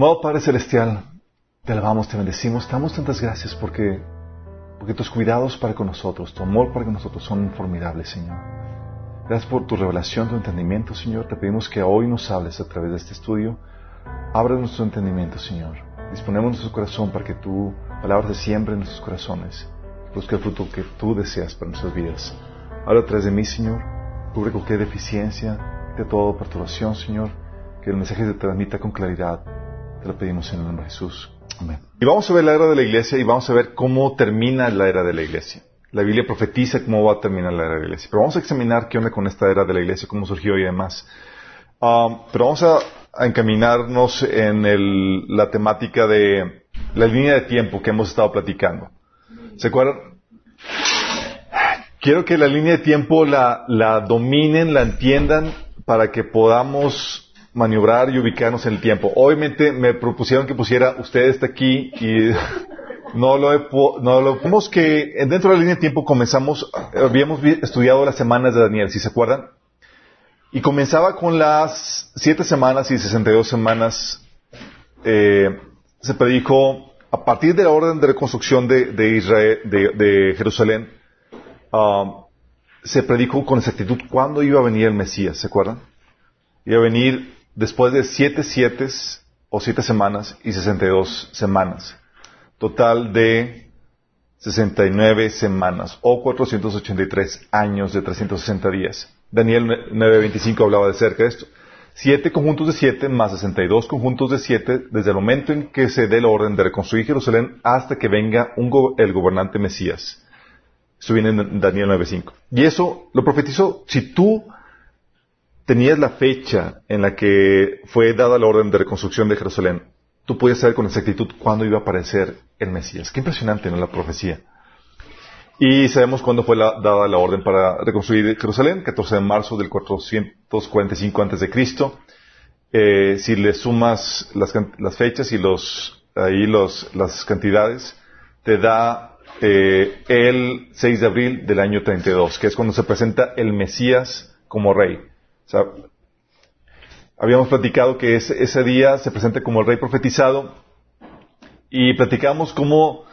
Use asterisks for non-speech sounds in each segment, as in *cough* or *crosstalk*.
Amado Padre Celestial, te alabamos, te bendecimos, te damos tantas gracias porque, porque tus cuidados para con nosotros, tu amor para con nosotros son formidables, Señor. Gracias por tu revelación, tu entendimiento, Señor. Te pedimos que hoy nos hables a través de este estudio. Abra nuestro entendimiento, Señor. Disponemos nuestro corazón para que tu palabra se siembre en nuestros corazones. Busque el fruto que tú deseas para nuestras vidas. Habla a través de mí, Señor. Cubre cualquier deficiencia de toda perturbación, Señor. Que el mensaje se transmita con claridad. Te lo pedimos en el nombre de Jesús. Amén. Y vamos a ver la era de la iglesia y vamos a ver cómo termina la era de la iglesia. La Biblia profetiza cómo va a terminar la era de la iglesia. Pero vamos a examinar qué onda con esta era de la iglesia, cómo surgió y demás. Um, pero vamos a, encaminarnos en el, la temática de la línea de tiempo que hemos estado platicando. ¿Se acuerdan? Quiero que la línea de tiempo la dominen, la entiendan para que podamos maniobrar y ubicarnos en el tiempo. Obviamente me propusieron que pusiera usted está aquí y *laughs* no lo, he, no lo vimos que dentro de la línea de tiempo comenzamos, habíamos estudiado las semanas de Daniel, si se acuerdan, y comenzaba con las siete semanas y sesenta y dos semanas, eh, se predijo a partir de la orden de reconstrucción de, de Israel, de, de Jerusalén, um, se predicó con exactitud cuándo iba a venir el Mesías, ¿se acuerdan? Iba a venir después de siete siete o siete semanas y sesenta y dos semanas total de 69 semanas o 483 años de 360 días. Daniel 9.25 hablaba de cerca de esto. Siete conjuntos de siete más 62 conjuntos de siete desde el momento en que se dé la orden de reconstruir Jerusalén hasta que venga un go el gobernante Mesías. Eso viene en Daniel 9.5. Y eso lo profetizó. Si tú tenías la fecha en la que fue dada la orden de reconstrucción de Jerusalén, tú podías saber con exactitud cuándo iba a aparecer el Mesías. Qué impresionante, ¿no? La profecía. Y sabemos cuándo fue dada la orden para reconstruir Jerusalén, 14 de marzo del 445 antes de Cristo. Eh, si le sumas las, las, fechas y los, ahí los, las cantidades, te da eh, el 6 de abril del año 32, que es cuando se presenta el Mesías como rey. Habíamos platicado que ese, día se presenta como el rey profetizado y platicamos cómo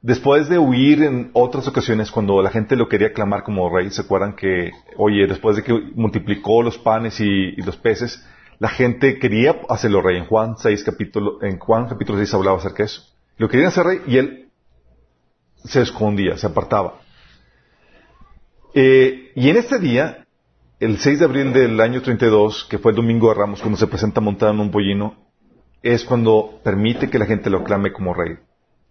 después de huir en otras ocasiones cuando la gente lo quería clamar como rey, se acuerdan que, oye, después de que multiplicó los panes y, y los peces, la gente quería hacerlo rey. En Juan 6 capítulo, en Juan capítulo 6 hablaba acerca de eso. Lo querían hacer rey y él se escondía, se apartaba. Eh, y en este día, el 6 de abril del año 32, que fue el domingo de Ramos, cuando se presenta montado en un pollino, es cuando permite que la gente lo aclame como rey.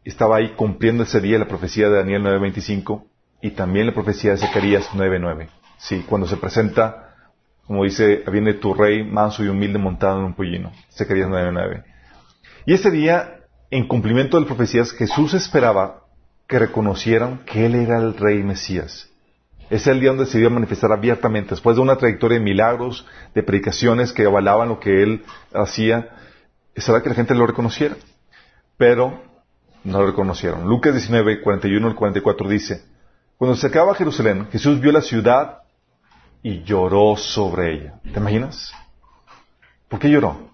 Estaba ahí cumpliendo ese día la profecía de Daniel 9.25 y también la profecía de Zacarías 9.9. Sí, cuando se presenta, como dice, viene tu rey manso y humilde montado en un pollino. Zacarías 9.9. Y ese día, en cumplimiento de las profecías, Jesús esperaba que reconocieran que Él era el rey Mesías. Es el día donde se iba a manifestar abiertamente, después de una trayectoria de milagros, de predicaciones que avalaban lo que Él hacía, esperaba que la gente lo reconociera. Pero no lo reconocieron. Lucas 19, 41 al 44 dice, cuando se acaba Jerusalén, Jesús vio la ciudad y lloró sobre ella. ¿Te imaginas? ¿Por qué lloró?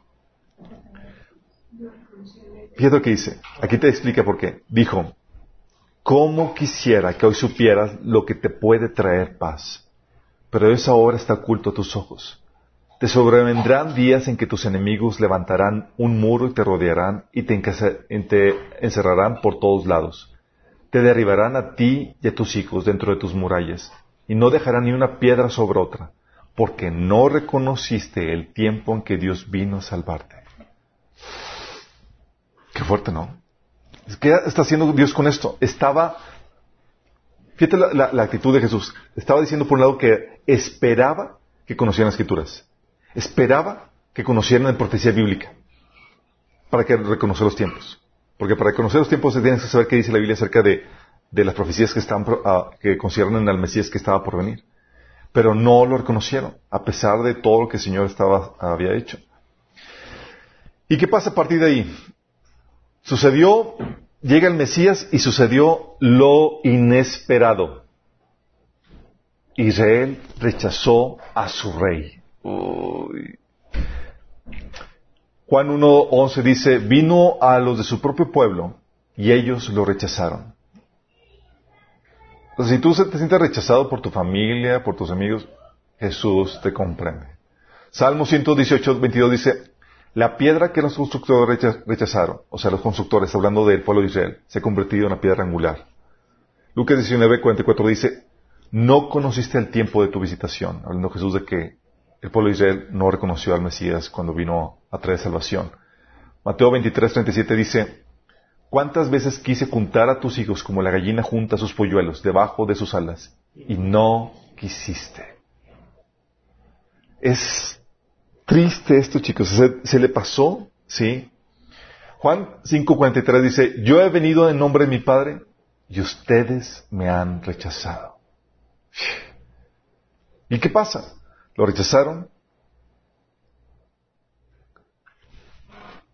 Fíjate lo que dice. Aquí te explica por qué. Dijo, ¿cómo quisiera que hoy supieras lo que te puede traer paz? Pero esa hora está oculto a tus ojos. Te sobrevendrán días en que tus enemigos levantarán un muro y te rodearán y te, te, encerrarán por todos lados. Te derribarán a ti y a tus hijos dentro de tus murallas y no dejarán ni una piedra sobre otra, porque no reconociste el tiempo en que Dios vino a salvarte. Qué fuerte, ¿no? ¿Qué está haciendo Dios con esto? Estaba, fíjate la, la, actitud de Jesús, estaba diciendo por un lado que esperaba que conocieran las escrituras esperaba que conocieran la profecía bíblica para que reconocer los tiempos. Porque para reconocer los tiempos se tiene que saber qué dice la Biblia acerca de, las profecías que, están, uh, que conciernen al Mesías que estaba por venir. Pero no lo reconocieron, a pesar de todo lo que el Señor había hecho. ¿Y qué pasa a partir de ahí? Sucedió, llega el Mesías y sucedió lo inesperado. Israel rechazó a su rey. Uy. Juan 1.11 dice, vino a los de su propio pueblo y ellos lo rechazaron. Entonces, si tú te sientes rechazado por tu familia, por tus amigos, Jesús te comprende. Salmo 118, 22 dice, la piedra que los constructores rechazaron, o sea, los constructores, hablando del pueblo de Israel, se ha convertido en una piedra angular. Lucas 19, 44 dice, no conociste el tiempo de tu visitación, hablando Jesús de que el pueblo de Israel no reconoció al Mesías cuando vino a traer salvación. Mateo 23, 37 dice, ¿cuántas veces quise juntar a tus hijos como la gallina junta sus polluelos debajo de sus alas? Y no quisiste. Es triste esto, chicos. Se, le pasó, ¿sí? Juan 5:43 dice, yo he venido en nombre de mi Padre y ustedes me han rechazado. ¿Y qué pasa? Lo rechazaron,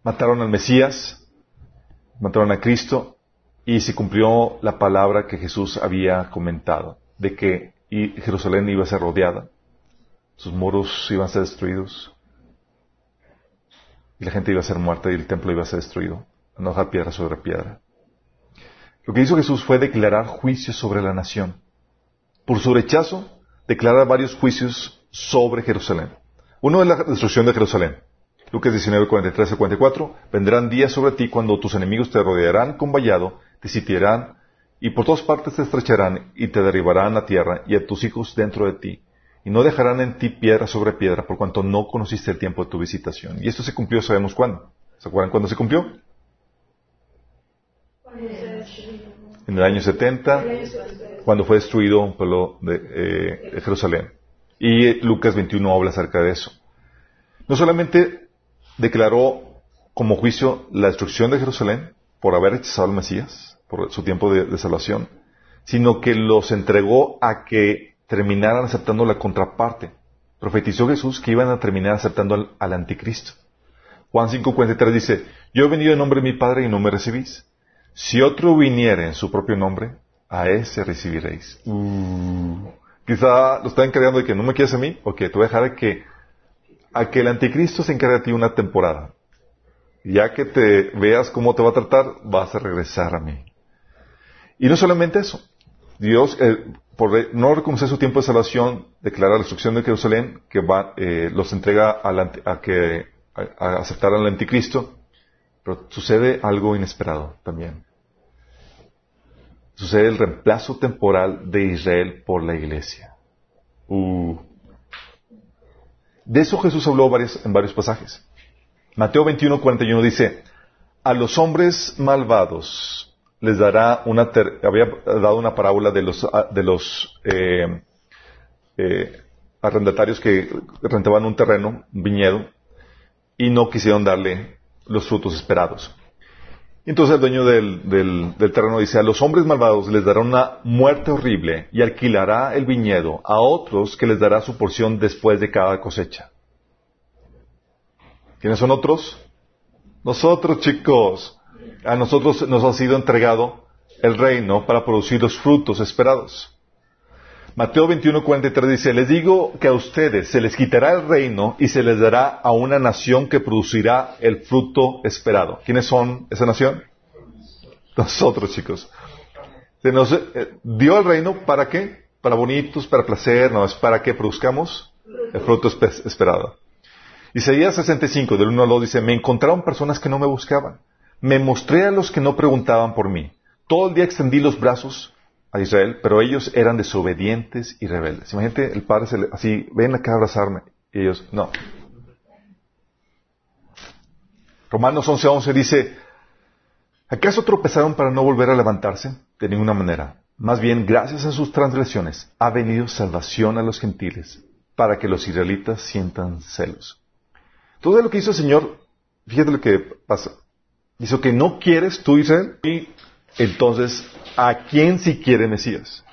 mataron al Mesías, mataron a Cristo y se cumplió la palabra que Jesús había comentado, de que Jerusalén iba a ser rodeada, sus muros iban a ser destruidos, y la gente iba a ser muerta y el templo iba a ser destruido, no dejar piedra sobre piedra. Lo que hizo Jesús fue declarar juicios sobre la nación. Por su rechazo, declarar varios juicios sobre Jerusalén. Uno es la destrucción de Jerusalén. Lucas 19, 43 44. Vendrán días sobre ti cuando tus enemigos te rodearán con vallado, te sitiarán y por todas partes te estrecharán y te derribarán a tierra y a tus hijos dentro de ti y no dejarán en ti piedra sobre piedra por cuanto no conociste el tiempo de tu visitación. Y esto se cumplió, sabemos cuándo. ¿Se acuerdan cuándo se cumplió? En el año 70, cuando fue destruido un pueblo de, eh, Jerusalén. Y Lucas 21 habla acerca de eso. No solamente declaró como juicio la destrucción de Jerusalén por haber rechazado al Mesías, por su tiempo de salvación, sino que los entregó a que terminaran aceptando la contraparte. Profetizó Jesús que iban a terminar aceptando al, anticristo. Juan 5:43 dice, yo he venido en nombre de mi Padre y no me recibís. Si otro viniere en su propio nombre, a ese recibiréis. Uh. quizá lo están encargando de que no me quieres a mí, o que te voy a dejar a que, a que el anticristo se encargue de ti una temporada. Ya que te veas cómo te va a tratar, vas a regresar a mí. Y no solamente eso. Dios, eh, por no reconocer su tiempo de salvación, declara la destrucción de Jerusalén, que va, eh, los entrega a, que a, aceptar al anticristo, pero sucede algo inesperado también. Sucede el reemplazo temporal de Israel por la iglesia. Uh. De eso Jesús habló en varios pasajes. Mateo 21, 41 dice, a los hombres malvados les dará una, había dado una parábola de los, ah, de los eh, eh, arrendatarios que rentaban un terreno, un viñedo, y no quisieron darle los frutos esperados. Entonces el dueño del, del, del, terreno dice, a los hombres malvados les dará una muerte horrible y alquilará el viñedo a otros que les dará su porción después de cada cosecha. ¿Quiénes son otros? Nosotros, chicos a nosotros nos ha sido entregado el reino para producir los frutos esperados. Mateo 21:43 dice, les digo que a ustedes se les quitará el reino y se les dará a una nación que producirá el fruto esperado. ¿Quiénes son esa nación? Nosotros, chicos. Se nos eh, dio el reino para qué? Para bonitos, para placer, no, es para que produzcamos el fruto esperado. Isaías 65, del 1 al 2 dice, me encontraron personas que no me buscaban me mostré a los que no preguntaban por mí. Todo el día extendí los brazos a Israel, pero ellos eran desobedientes y rebeldes. Imagínate el padre así, ven acá a abrazarme. Y ellos, no. Romanos 11:11 11 dice, ¿acaso tropezaron para no volver a levantarse? De ninguna manera. Más bien, gracias a sus transgresiones, ha venido salvación a los gentiles, para que los israelitas sientan celos. Todo lo que hizo el Señor, fíjate lo que pasa. Dice que no quieres tú, Israel, y entonces, ¿a quién si quiere Mesías?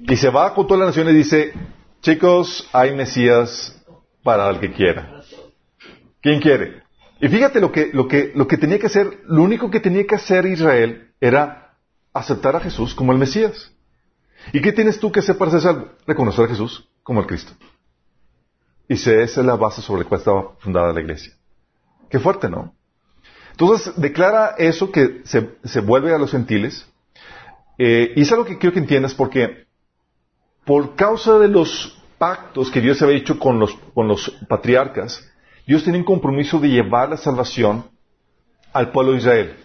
Y se va con todas las naciones y dice, chicos, hay Mesías para el que quiera. ¿Quién quiere? Y fíjate lo que, lo que, lo que tenía que hacer, lo único que tenía que hacer Israel era aceptar a Jesús como el Mesías. ¿Y qué tienes tú que hacer para ser Reconocer a Jesús como el Cristo. Y esa es la base sobre la cual estaba fundada la iglesia Qué fuerte, ¿no? Entonces declara eso que se, se vuelve a los gentiles. Eh, y es algo que quiero que entiendas porque por causa de los pactos que Dios había hecho con los, con los patriarcas, Dios tenía un compromiso de llevar la salvación al pueblo de Israel.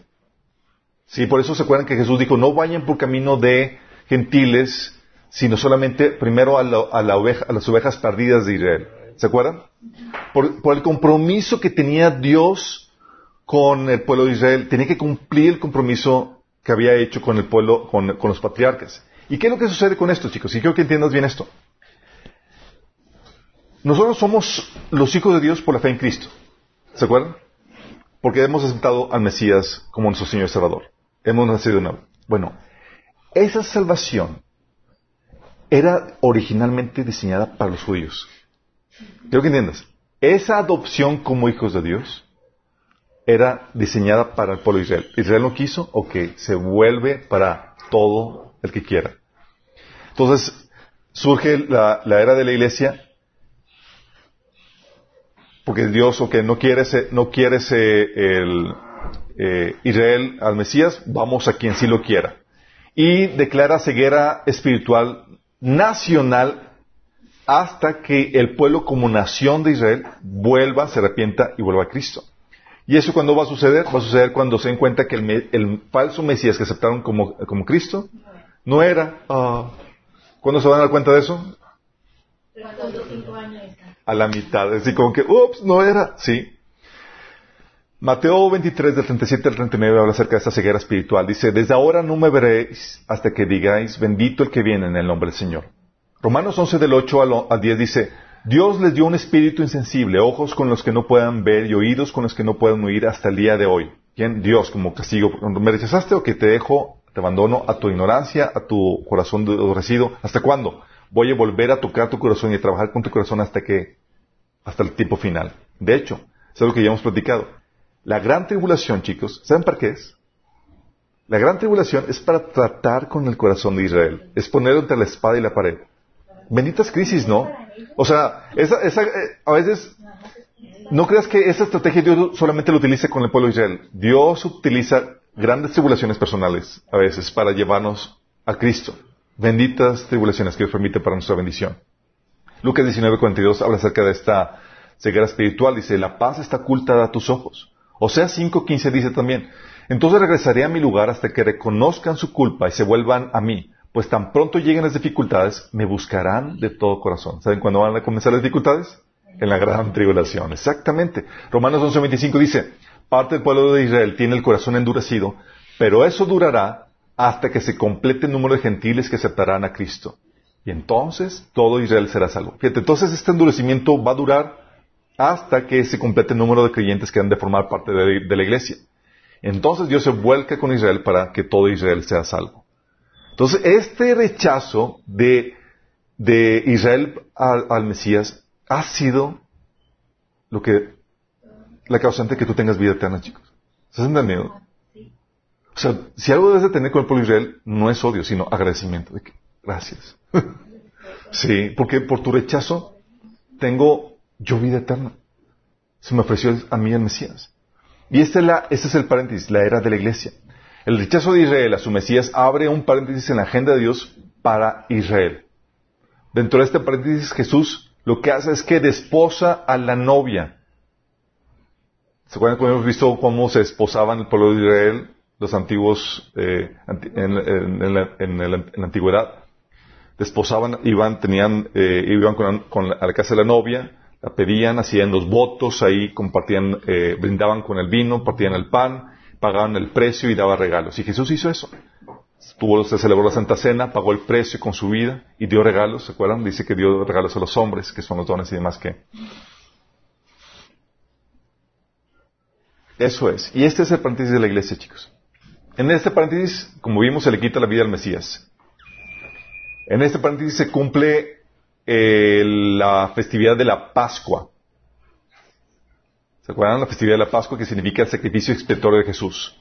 Sí, por eso se acuerdan que Jesús dijo, no vayan por camino de gentiles, sino solamente primero a, la oveja, a las ovejas perdidas de Israel. ¿Se acuerdan? Por, el compromiso que tenía Dios con el pueblo de Israel, tenía que cumplir el compromiso que había hecho con el pueblo, con, los patriarcas. ¿Y qué es lo que sucede con esto, chicos? Y quiero que entiendas bien esto. Nosotros somos los hijos de Dios por la fe en Cristo. ¿Se acuerdan? Porque hemos aceptado al Mesías como nuestro Señor y Salvador. Hemos nacido de nuevo. Bueno, esa salvación era originalmente diseñada para los judíos. Quiero que entiendas. Esa adopción como hijos de Dios era diseñada para el pueblo de Israel. Israel no quiso, o que se vuelve para todo el que quiera. Entonces, surge la, era de la iglesia, porque Dios, o que no quiere, no quiere el, eh, Israel al Mesías, vamos a quien sí lo quiera. Y declara ceguera espiritual nacional hasta que el pueblo como nación de Israel vuelva, se arrepienta y vuelva a Cristo. ¿Y eso cuándo va a suceder? Va a suceder cuando se den cuenta que el, falso Mesías que aceptaron como, Cristo no era. Uh, ¿Cuándo se van a dar cuenta de eso? A la mitad. Es decir, como que, ups, no era. Sí. Mateo 23, del 37 al 39 habla acerca de esta ceguera espiritual. Dice, desde ahora no me veréis hasta que digáis, bendito el que viene en el nombre del Señor. Romanos 11, del 8 al 10 dice, Dios les dio un espíritu insensible, ojos con los que no puedan ver y oídos con los que no puedan oír hasta el día de hoy. ¿Quién? Dios, como castigo. ¿Me rechazaste o que te dejo, te abandono a tu ignorancia, a tu corazón endurecido? ¿Hasta cuándo? Voy a volver a tocar tu corazón y a trabajar con tu corazón hasta que, hasta el tiempo final. De hecho, es algo que ya hemos platicado. La gran tribulación, chicos, ¿saben para qué es? La gran tribulación es para tratar con el corazón de Israel. Es poner entre la espada y la pared. Benditas crisis, ¿no? O sea, esa, esa, eh, a veces, no creas que esa estrategia Dios solamente lo utilice con el pueblo de Israel. Dios utiliza grandes tribulaciones personales a veces para llevarnos a Cristo. Benditas tribulaciones que Dios permite para nuestra bendición. Lucas 19:42 habla acerca de esta ceguera espiritual. Dice, la paz está oculta a tus ojos. O sea, 5.15 dice también, entonces regresaré a mi lugar hasta que reconozcan su culpa y se vuelvan a mí, pues tan pronto lleguen las dificultades, me buscarán de todo corazón. ¿Saben cuándo van a comenzar las dificultades? En la gran tribulación, exactamente. Romanos 11.25 dice, parte del pueblo de Israel tiene el corazón endurecido, pero eso durará hasta que se complete el número de gentiles que aceptarán a Cristo. Y entonces todo Israel será salvo. Fíjate, entonces este endurecimiento va a durar hasta que se complete el número de creyentes que han de formar parte de, la iglesia. Entonces Dios se vuelca con Israel para que todo Israel sea salvo. Entonces, este rechazo de, Israel al, Mesías ha sido lo que, la causante de que tú tengas vida eterna, chicos. ¿Estás entendiendo? O sea, si algo debes de tener con el pueblo de Israel, no es odio, sino agradecimiento. De que, gracias. *laughs* sí, porque por tu rechazo tengo yo vida eterna. Se me ofreció a mí el Mesías. Y este es, la, este es el paréntesis, la era de la iglesia. El rechazo de Israel a su Mesías abre un paréntesis en la agenda de Dios para Israel. Dentro de este paréntesis Jesús lo que hace es que desposa a la novia. ¿Se acuerdan cuando hemos visto cómo se desposaban el pueblo de Israel, los antiguos, eh, en, la, antigüedad? Desposaban, iban, tenían, eh, iban con, a la casa de la novia, la pedían, hacían los votos ahí, compartían, eh, brindaban con el vino, partían el pan, pagaban el precio y daba regalos. Y Jesús hizo eso. Tuvo, se celebró la Santa Cena, pagó el precio con su vida y dio regalos, ¿se acuerdan? Dice que dio regalos a los hombres, que son los dones y demás que. Eso es. Y este es el paréntesis de la iglesia, chicos. En este paréntesis, como vimos, se le quita la vida al Mesías. En este paréntesis se cumple eh, la festividad de la Pascua. ¿Se acuerdan? La festividad de la Pascua que significa el sacrificio expiatorio de Jesús.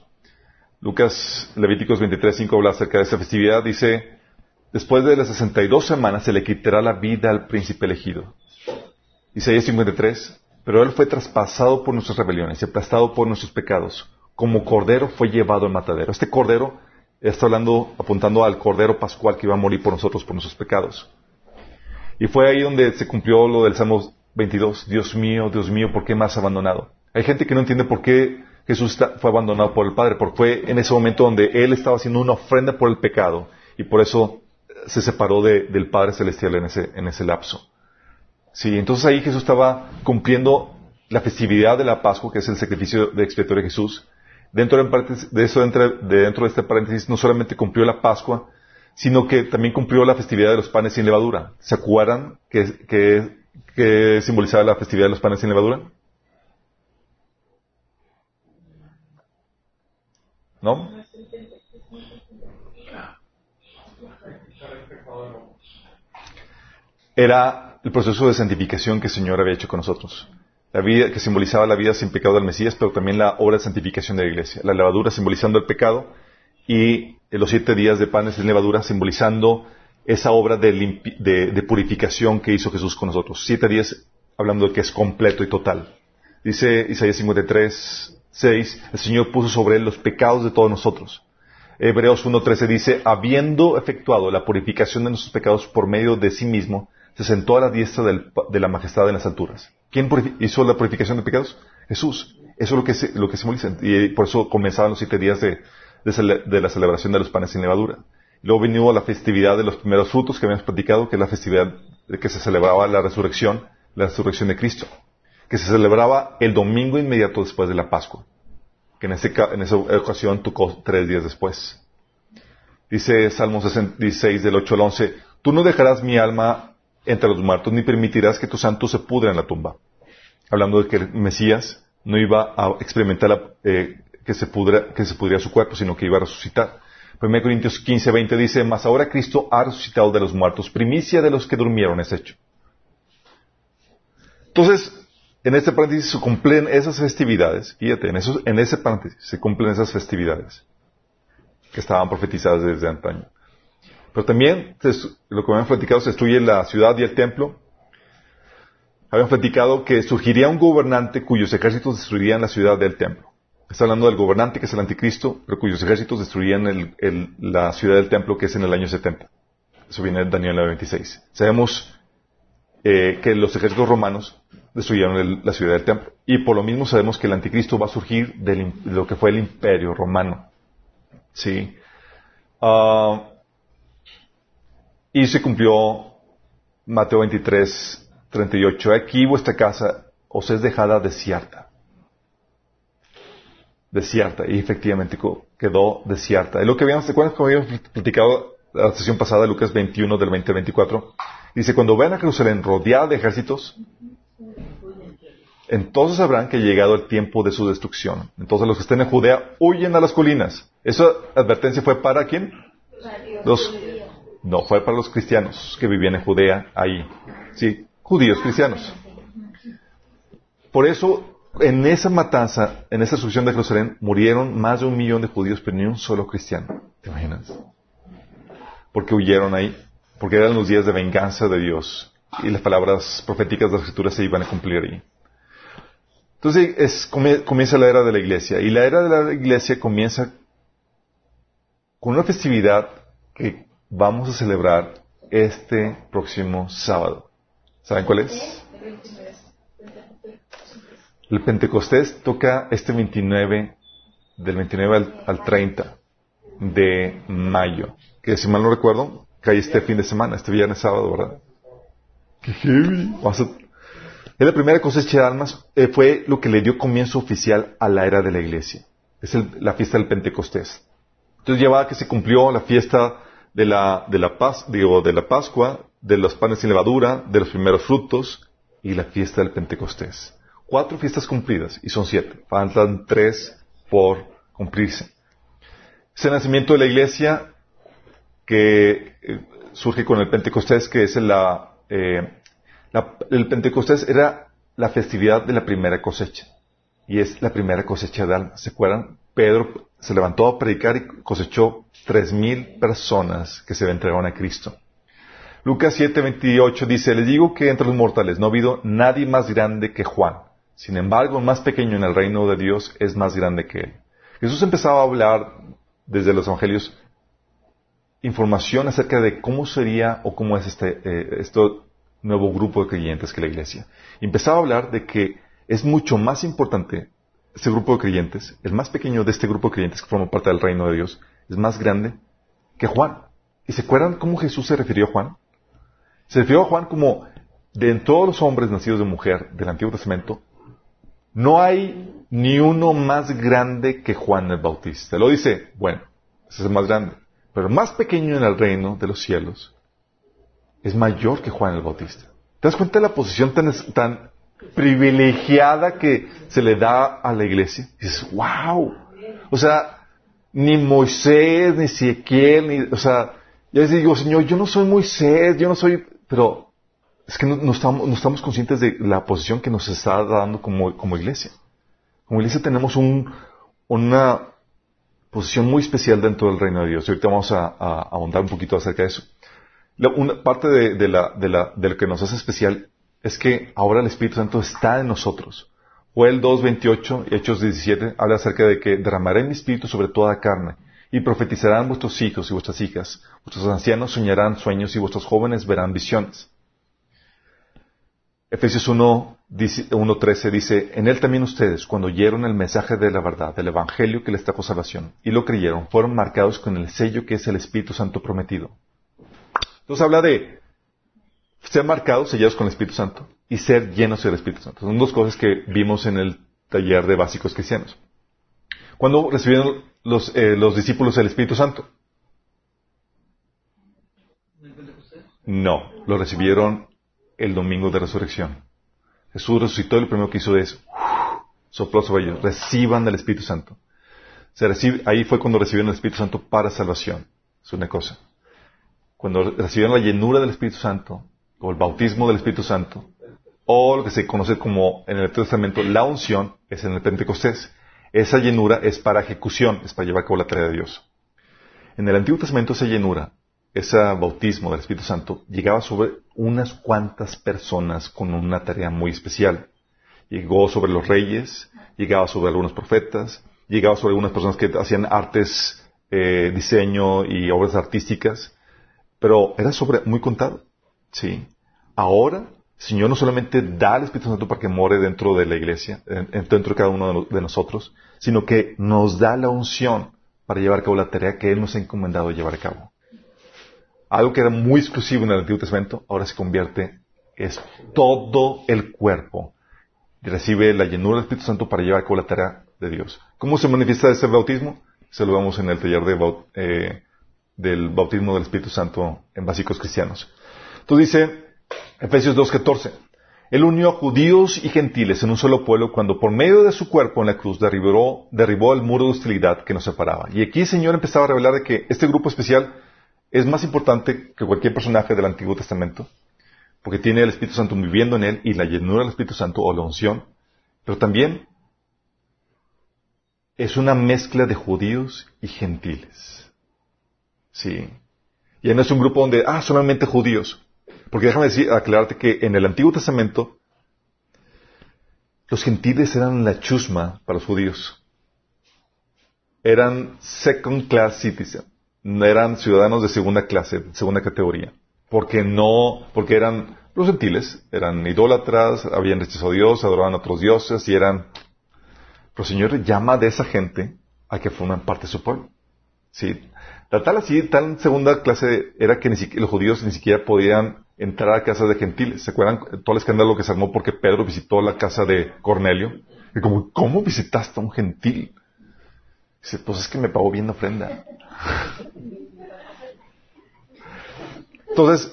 Lucas Levíticos 23.5 habla acerca de esta festividad. Dice, después de las 62 semanas se le quitará la vida al príncipe elegido. Isaías 53, Pero Él fue traspasado por nuestras rebeliones y aplastado por nuestros pecados. Como cordero fue llevado al matadero. Este cordero está hablando, apuntando al cordero pascual que iba a morir por nosotros, por nuestros pecados. Y fue ahí donde se cumplió lo del Salmo 22. Dios mío, Dios mío, ¿por qué me has abandonado? Hay gente que no entiende por qué Jesús fue abandonado por el Padre, porque fue en ese momento donde Él estaba haciendo una ofrenda por el pecado y por eso se separó del Padre Celestial en ese, en ese lapso. Sí, entonces ahí Jesús estaba cumpliendo la festividad de la Pascua, que es el sacrificio de expiatorio de Jesús. Dentro de, eso, dentro de este paréntesis, no solamente cumplió la Pascua, sino que también cumplió la festividad de los panes sin levadura. ¿Se acuerdan que, que simbolizaba la festividad de los panes sin levadura? ¿No? Era el proceso de santificación que el Señor había hecho con nosotros. La vida que simbolizaba la vida sin pecado del Mesías, pero también la obra de santificación de la iglesia. La levadura simbolizando el pecado y los siete días de panes sin levadura simbolizando esa obra de, de, purificación que hizo Jesús con nosotros. Siete días hablando de que es completo y total. Dice Isaías 53, 6, el Señor puso sobre él los pecados de todos nosotros. Hebreos 1.13 dice, habiendo efectuado la purificación de nuestros pecados por medio de sí mismo, se sentó a la diestra de la majestad en las alturas. ¿Quién hizo la purificación de pecados? Jesús. Eso es lo que, lo que simboliza. Y por eso comenzaban los siete días de, la celebración de los panes sin levadura. Luego vino la festividad de los primeros frutos que habíamos platicado, que es la festividad que se celebraba la resurrección, la resurrección de Cristo que se celebraba el domingo inmediato después de la Pascua, que en, esa ocasión tocó tres días después. Dice Salmo 16 del 8 al 11, Tú no dejarás mi alma entre los muertos, ni permitirás que tu santo se pudra en la tumba. Hablando de que el Mesías no iba a experimentar eh, que, se pudra, que se pudría su cuerpo, sino que iba a resucitar. 1 Corintios 15, 20 dice, Mas ahora Cristo ha resucitado de los muertos, primicia de los que durmieron es hecho. Entonces, en este paréntesis se cumplen esas festividades, fíjate, en, ese paréntesis se cumplen esas festividades que estaban profetizadas desde antaño. Pero también, lo que habían platicado, se destruye la ciudad y el templo. Habían platicado que surgiría un gobernante cuyos ejércitos destruirían la ciudad del templo. Está hablando del gobernante que es el anticristo, pero cuyos ejércitos destruirían la ciudad del templo que es en el año 70. Eso viene de Daniel 26. Sabemos eh, que los ejércitos romanos destruyeron la ciudad del templo. Y por lo mismo sabemos que el anticristo va a surgir de lo que fue el imperio romano. ¿Sí? Ah, y se cumplió Mateo 23, 38. Aquí vuestra casa os es dejada desierta. Desierta. Y efectivamente quedó desierta. Es lo que habíamos, ¿se acuerdan como habíamos platicado la sesión pasada, Lucas 21 del 20 al 24? Dice, cuando vean a Jerusalén rodeada de ejércitos, entonces sabrán que ha llegado el tiempo de su destrucción. Entonces los que estén en Judea huyen a las colinas. ¿Esa advertencia fue para quién? Los, no, fue para los cristianos que vivían en Judea ahí. Sí, judíos cristianos. Por eso, en esa matanza, en esa destrucción de Jerusalén, murieron más de un millón de judíos, pero ni un solo cristiano. ¿Te imaginas? Porque huyeron ahí, porque eran los días de venganza de Dios y las palabras proféticas de las escrituras se iban a cumplir ahí. Entonces comienza la era de la iglesia. Y la era de la iglesia comienza con una festividad que vamos a celebrar este próximo sábado. ¿Saben cuál es? El Pentecostés toca este 29, del 29 al, al 30 de mayo. Que si mal no recuerdo, cae este fin de semana, este viernes sábado, ¿verdad? ¡Qué heavy! Es la primera cosecha de almas, eh, fue lo que le dio comienzo oficial a la era de la iglesia. Es la fiesta del Pentecostés. Entonces llevaba que se cumplió la fiesta de la, de la paz, digo, de la Pascua, de los panes sin levadura, de los primeros frutos y la fiesta del Pentecostés. Cuatro fiestas cumplidas y son siete. Faltan tres por cumplirse. Es el nacimiento de la iglesia que eh, surge con el Pentecostés, que es la, eh, el Pentecostés era la festividad de la primera cosecha. Y es la primera cosecha de almas. ¿Se acuerdan? Pedro se levantó a predicar y cosechó tres mil personas que se entregaron a Cristo. Lucas 7:28 dice, les digo que entre los mortales no ha habido nadie más grande que Juan, Sin embargo, el más pequeño en el reino de Dios es más grande que él. Jesús empezaba a hablar desde los evangelios información acerca de cómo sería o cómo es este, este nuevo grupo de creyentes que la iglesia. empezaba a hablar de que es mucho más importante este grupo de creyentes, el más pequeño de este grupo de creyentes que forma parte del reino de Dios, es más grande que Juan. ¿Y se acuerdan cómo Jesús se refirió a Juan? Se refirió a Juan como de todos los hombres nacidos de mujer del Antiguo Testamento, no hay ni uno más grande que Juan el Bautista. Lo dice, bueno, ese es el más grande. Pero el más pequeño en el reino de los cielos es mayor que Juan el Bautista. ¿Te das cuenta de la posición tan, privilegiada que se le da a la iglesia? Dices, wow. O sea, ni Moisés, ni Ezequiel, ni, o sea, les digo, Señor, yo no soy Moisés, yo no soy, pero es que no, estamos, conscientes de la posición que nos está dando como, iglesia. Como iglesia tenemos un, una posición muy especial dentro del reino de Dios. Y ahorita vamos a, ahondar un poquito acerca de eso. una parte de, la, la, de lo que nos hace especial es que ahora el Espíritu Santo está en nosotros. Joel 2.28 y Hechos 17 habla acerca de que derramaré mi espíritu sobre toda carne y profetizarán vuestros hijos y vuestras hijas. Vuestros ancianos soñarán sueños y vuestros jóvenes verán visiones. Efesios 1.13 dice, en él también ustedes, cuando oyeron el mensaje de la verdad, del Evangelio que les trajo salvación, y lo creyeron, fueron marcados con el sello que es el Espíritu Santo prometido. Entonces habla de ser marcados, sellados con el Espíritu Santo, y ser llenos del Espíritu Santo. Son dos cosas que vimos en el taller de básicos cristianos. ¿Cuándo recibieron los, eh, los discípulos el Espíritu Santo? No, lo recibieron el domingo de resurrección. Jesús resucitó y lo primero que hizo es sopló sobre ellos, reciban el Espíritu Santo. Se recibe, ahí fue cuando recibieron el Espíritu Santo para salvación. Es una cosa. Cuando recibieron la llenura del Espíritu Santo, o el bautismo del Espíritu Santo, o lo que se conoce como en el Antiguo Testamento la unción, es en el Pentecostés. Esa llenura es para ejecución, es para llevar a cabo la tarea de Dios. En el Antiguo Testamento esa llenura ese bautismo del Espíritu Santo llegaba sobre unas cuantas personas con una tarea muy especial. Llegó sobre los reyes, llegaba sobre algunos profetas, llegaba sobre algunas personas que hacían artes, eh, diseño y obras artísticas, pero era sobre muy contado. Sí. Ahora, Señor no solamente da al Espíritu Santo para que more dentro de la iglesia, dentro de cada uno de nosotros, sino que nos da la unción para llevar a cabo la tarea que Él nos ha encomendado llevar a cabo algo que era muy exclusivo en el Antiguo Testamento, ahora se convierte, es todo el cuerpo. Recibe la llenura del Espíritu Santo para llevar a cabo la tarea de Dios. ¿Cómo se manifiesta ese bautismo? Se lo vemos en el taller eh, del bautismo del Espíritu Santo en básicos cristianos. Entonces dice Efesios 2.14, Él unió a judíos y gentiles en un solo pueblo cuando por medio de su cuerpo en la cruz derribó, derribó el muro de hostilidad que nos separaba. Y aquí el Señor empezaba a revelar que este grupo especial es más importante que cualquier personaje del Antiguo Testamento, porque tiene el Espíritu Santo viviendo en él y la llenura del Espíritu Santo o la unción, pero también es una mezcla de judíos y gentiles. Sí. Y no es un grupo donde, ah, solamente judíos. Porque déjame decir, aclararte que en el Antiguo Testamento, los gentiles eran la chusma para los judíos. Eran second class citizens eran ciudadanos de segunda clase, segunda categoría, porque no, porque eran los gentiles, eran idólatras, habían rechazado a Dios, adoraban a otros dioses y eran, pero el Señor llama de esa gente a que forman parte de su pueblo. Sí. La tal así, tal segunda clase era que ni siquiera, los judíos ni siquiera podían entrar a casas de gentiles. ¿Se acuerdan todo el escándalo que se armó porque Pedro visitó la casa de Cornelio? Y como, ¿cómo visitaste a un gentil? Dice, pues es que me pagó bien la ofrenda. Entonces,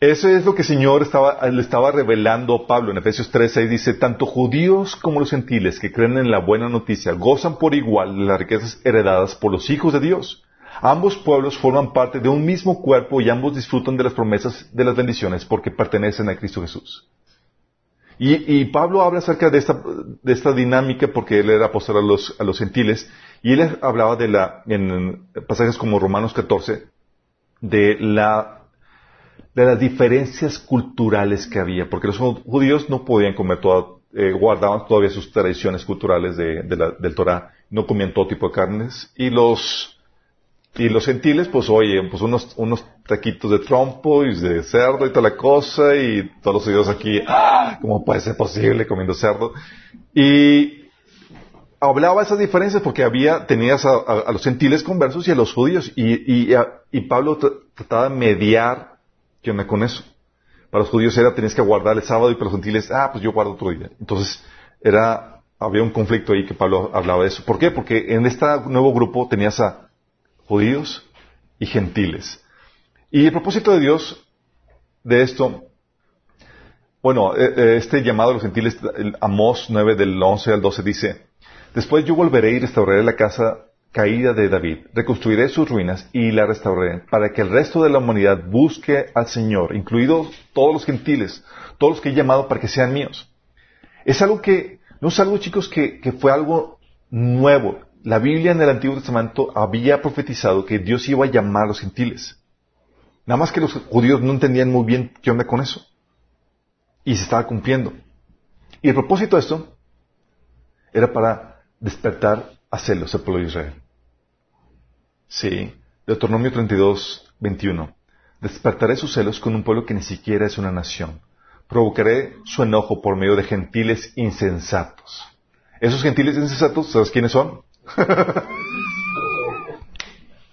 eso es lo que el Señor estaba, le estaba revelando a Pablo en Efesios 3.6. Dice, tanto judíos como los gentiles que creen en la buena noticia gozan por igual de las riquezas heredadas por los hijos de Dios. Ambos pueblos forman parte de un mismo cuerpo y ambos disfrutan de las promesas de las bendiciones porque pertenecen a Cristo Jesús. Y, Pablo habla acerca de esta, de esta, dinámica porque él era apóstol a los, a los gentiles y él hablaba de la, en pasajes como Romanos 14, de la, de las diferencias culturales que había, porque los judíos no podían comer toda, eh, guardaban todavía sus tradiciones culturales de, del Torah, no comían todo tipo de carnes, y los y los gentiles, pues oye, pues unos, unos taquitos de trompo y de cerdo y toda la cosa, y todos los judíos aquí, ¡ah! ¿cómo puede ser posible comiendo cerdo? Y hablaba esas diferencias porque había, tenías a, los gentiles conversos y a los judíos, y, y, y Pablo trataba de mediar, ¿qué onda con eso? Para los judíos era, tenías que guardar el sábado, y para los gentiles, ah, pues yo guardo otro día. Entonces, era, había un conflicto ahí que Pablo hablaba de eso. ¿Por qué? Porque en este nuevo grupo tenías a judíos y gentiles. Y el propósito de Dios de esto, bueno, eh, eh, este llamado a los gentiles, Amós 9 del 11 al 12 dice, Después yo volveré y restauraré la casa caída de David, reconstruiré sus ruinas y la restauraré para que el resto de la humanidad busque al Señor, incluidos todos los gentiles, todos los que he llamado para que sean míos. Es algo que, no es algo chicos que, que fue algo nuevo, la Biblia en el Antiguo Testamento había profetizado que Dios iba a llamar a los gentiles. Nada más que los judíos no entendían muy bien qué onda con eso. Y se estaba cumpliendo. Y el propósito de esto era para despertar a celos al pueblo de Israel. Sí, Deuteronomio 32, 21. Despertaré sus celos con un pueblo que ni siquiera es una nación. Provocaré su enojo por medio de gentiles insensatos. Esos gentiles insensatos, ¿sabes quiénes son?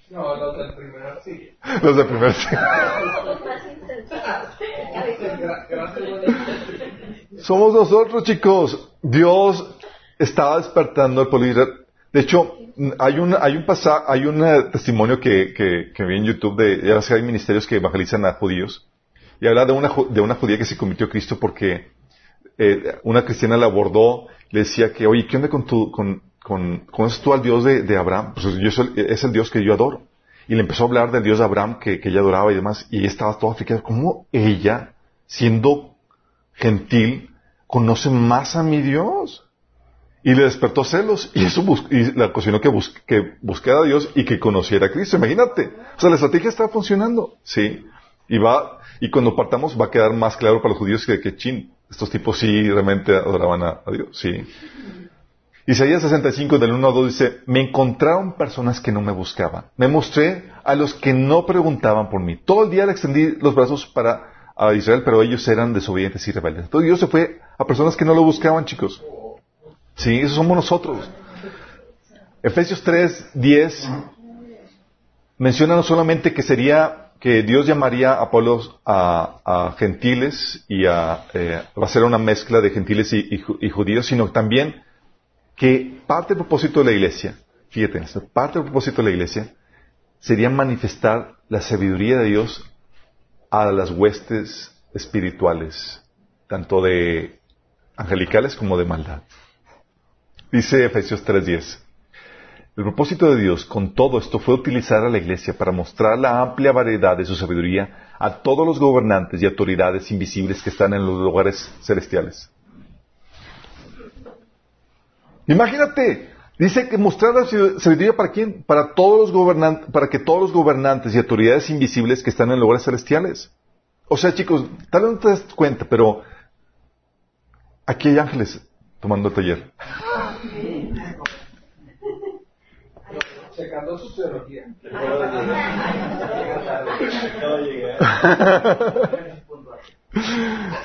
no, los del primer siglo. Los del primer siglo. *laughs* Somos nosotros, chicos. Dios estaba despertando el pueblo De hecho, hay un, hay un pasaje, hay un eh, testimonio que, que, que, vi en YouTube de, ya hay ministerios que evangelizan a judíos. Y habla de una, de una judía que se convirtió a Cristo porque eh, una cristiana la abordó, le decía que, oye, ¿qué onda con tu, con, con, ¿conoces tú al Dios de, Abraham? Pues yo soy, es el Dios que yo adoro. Y le empezó a hablar del Dios de Abraham que, ella adoraba y demás, y ella estaba toda aflicada. ¿Cómo ella, siendo gentil, conoce más a mi Dios? Y le despertó celos, y eso y la ocasionó que, que buscara a Dios y que conociera a Cristo. Imagínate. O sea, la estrategia está funcionando. Sí. Y va, y cuando partamos va a quedar más claro para los judíos que, que chin, estos tipos sí realmente adoraban a, a Dios. Sí. Isaías 65 del 1 al 2 dice, me encontraron personas que no me buscaban. Me mostré a los que no preguntaban por mí. Todo el día le extendí los brazos para a Israel, pero ellos eran desobedientes y rebeldes. Entonces Dios se fue a personas que no lo buscaban, chicos. Sí, esos somos nosotros. Efesios 3, 10 menciona no solamente que sería que Dios llamaría a pueblos a, gentiles y a, eh, va a ser una mezcla de gentiles y, y judíos, sino también que parte del propósito de la iglesia, fíjate, parte del propósito de la iglesia sería manifestar la sabiduría de Dios a las huestes espirituales, tanto de angelicales como de maldad. Dice Efesios 3:10. El propósito de Dios con todo esto fue utilizar a la iglesia para mostrar la amplia variedad de su sabiduría a todos los gobernantes y autoridades invisibles que están en los lugares celestiales. Imagínate, dice que mostrar la sabiduría para quién? Para todos los gobernantes, para que todos los gobernantes y autoridades invisibles que están en lugares celestiales. O sea, chicos, tal vez no te das cuenta, pero aquí hay ángeles tomando taller. Checando su teología. *laughs*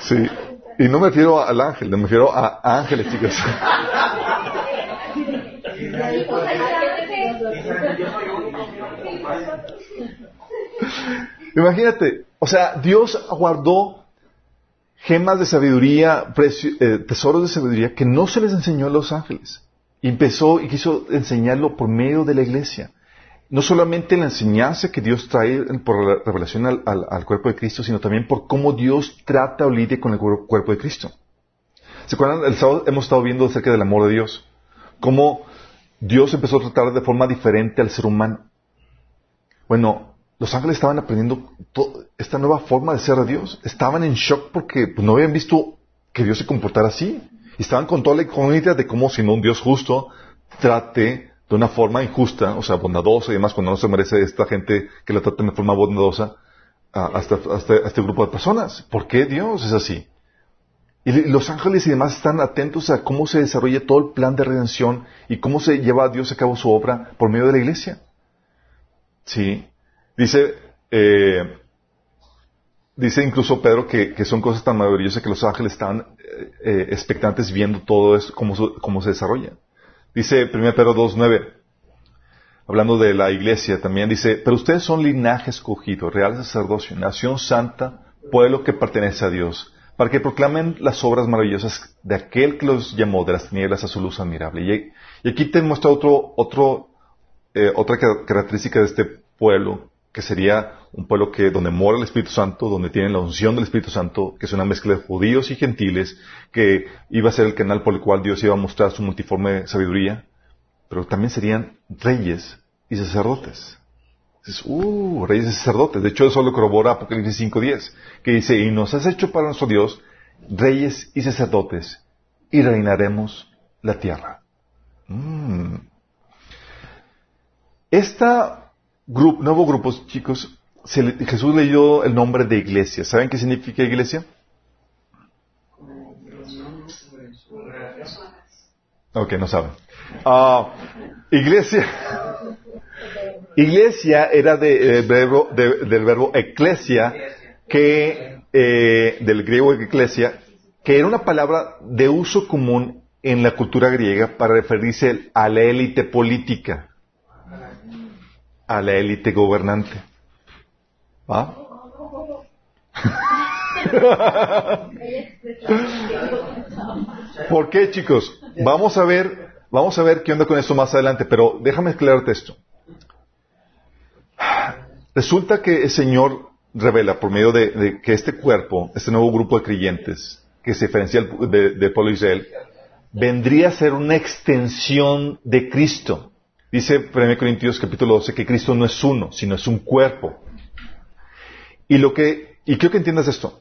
Sí. Y no me refiero al ángel, me refiero a ángeles, chicos. *laughs* Imagínate, o sea, Dios guardó gemas de sabiduría, eh, tesoros de sabiduría que no se les enseñó a los ángeles. Y empezó y quiso enseñarlo por medio de la iglesia. No solamente la enseñanza que Dios trae por la revelación al, cuerpo de Cristo, sino también por cómo Dios trata o lidia con el cuerpo de Cristo. ¿Se acuerdan? El sábado hemos estado viendo acerca del amor de Dios. Cómo Dios empezó a tratar de forma diferente al ser humano. Bueno, los ángeles estaban aprendiendo esta nueva forma de ser de Dios. Estaban en shock porque pues, no habían visto que Dios se comportara así. Estaban con toda la idea de cómo, siendo un Dios justo, trate de una forma injusta, o sea, bondadosa y demás, cuando no se merece esta gente que la traten de forma bondadosa a, este, este grupo de personas. ¿Por qué Dios es así? Y los ángeles y demás están atentos a cómo se desarrolla todo el plan de redención y cómo se lleva a Dios a cabo su obra por medio de la iglesia. Sí. Dice, eh, dice incluso Pedro que, que, son cosas tan maravillosas que los ángeles están eh, eh expectantes viendo todo eso, cómo, cómo se desarrolla. Dice 1 Pedro 2.9, hablando de la iglesia también, dice, pero ustedes son linaje escogido, real sacerdocio, nación santa, pueblo que pertenece a Dios para que proclamen las obras maravillosas de aquel que los llamó de las tinieblas a su luz admirable. Y, aquí te muestra otro, otro, eh, otra característica de este pueblo, que sería un pueblo que donde mora el Espíritu Santo, donde tienen la unción del Espíritu Santo, que es una mezcla de judíos y gentiles, que iba a ser el canal por el cual Dios iba a mostrar su multiforme sabiduría, pero también serían reyes y sacerdotes. Dices, uh, reyes y sacerdotes. De hecho, eso lo corrobora Apocalipsis 5.10, que dice, y nos has hecho para nuestro Dios reyes y sacerdotes, y reinaremos la tierra. Mm. Este nuevo grupo, chicos, Jesús leyó el nombre de iglesia. ¿Saben qué significa iglesia? Ok, no saben. Ah, iglesia Iglesia era de, eh, verbo, del verbo eclesia, que, eh, del griego eclesia, que era una palabra de uso común en la cultura griega para referirse a la élite política, a la élite gobernante. ¿Va? *laughs* ¿Por qué, chicos? Vamos a ver, vamos a ver qué onda con esto más adelante, pero déjame aclararte esto. Resulta que el Señor revela por medio de, que este cuerpo, este nuevo grupo de creyentes, que se diferencia del de, pueblo de Israel, vendría a ser una extensión de Cristo. Dice 1 Corintios capítulo 12 que Cristo no es uno, sino es un cuerpo. Y lo que, y quiero que entiendas esto.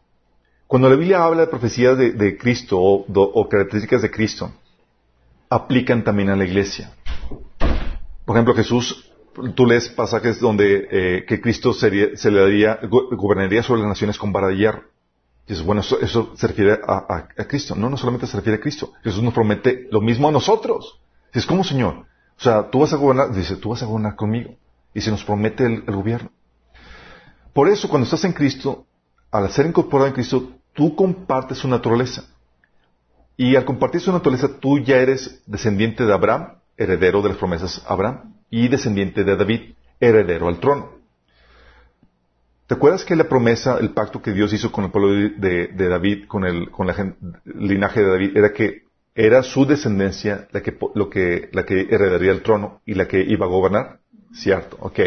Cuando la Biblia habla de profecías de, Cristo o características de Cristo, aplican también a la iglesia. Por ejemplo, Jesús tú lees pasajes donde eh, que Cristo se le daría, gobernaría sobre las naciones con vara de hierro. Y dices, bueno, eso, se refiere a, Cristo. No, no solamente se refiere a Cristo. Jesús nos promete lo mismo a nosotros. Dices, ¿cómo, Señor? O sea, tú vas a gobernar, dice, tú vas a gobernar conmigo. Y se nos promete el, el gobierno. Por eso, cuando estás en Cristo, al ser incorporado en Cristo, tú compartes su naturaleza. Y al compartir su naturaleza, tú ya eres descendiente de Abraham, heredero de las promesas Abraham y descendiente de David, heredero al trono. ¿Te acuerdas que la promesa, el pacto que Dios hizo con el pueblo de, David, con el, con la linaje de David, era que era su descendencia la que, lo que, la que heredaría el trono y la que iba a gobernar? Cierto, ok.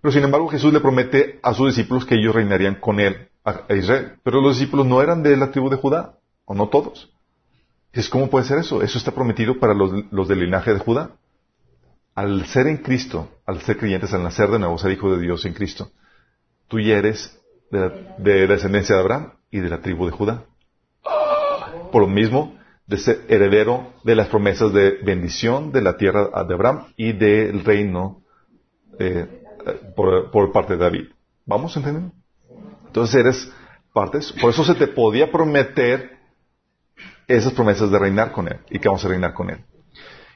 Pero sin embargo Jesús le promete a sus discípulos que ellos reinarían con él a, Israel. Pero los discípulos no eran de la tribu de Judá, o no todos. Dices, ¿cómo puede ser eso? Eso está prometido para los, los del linaje de Judá al ser en Cristo, al ser creyentes, al nacer de nuevo, hijo de Dios en Cristo, tú ya eres de, descendencia de Abraham y de la tribu de Judá. Por lo mismo, de ser heredero de las promesas de bendición de la tierra de Abraham y del reino eh, por, parte de David. ¿Vamos entendiendo? Entonces eres parte, por eso se te podía prometer esas promesas de reinar con él y que vamos a reinar con él.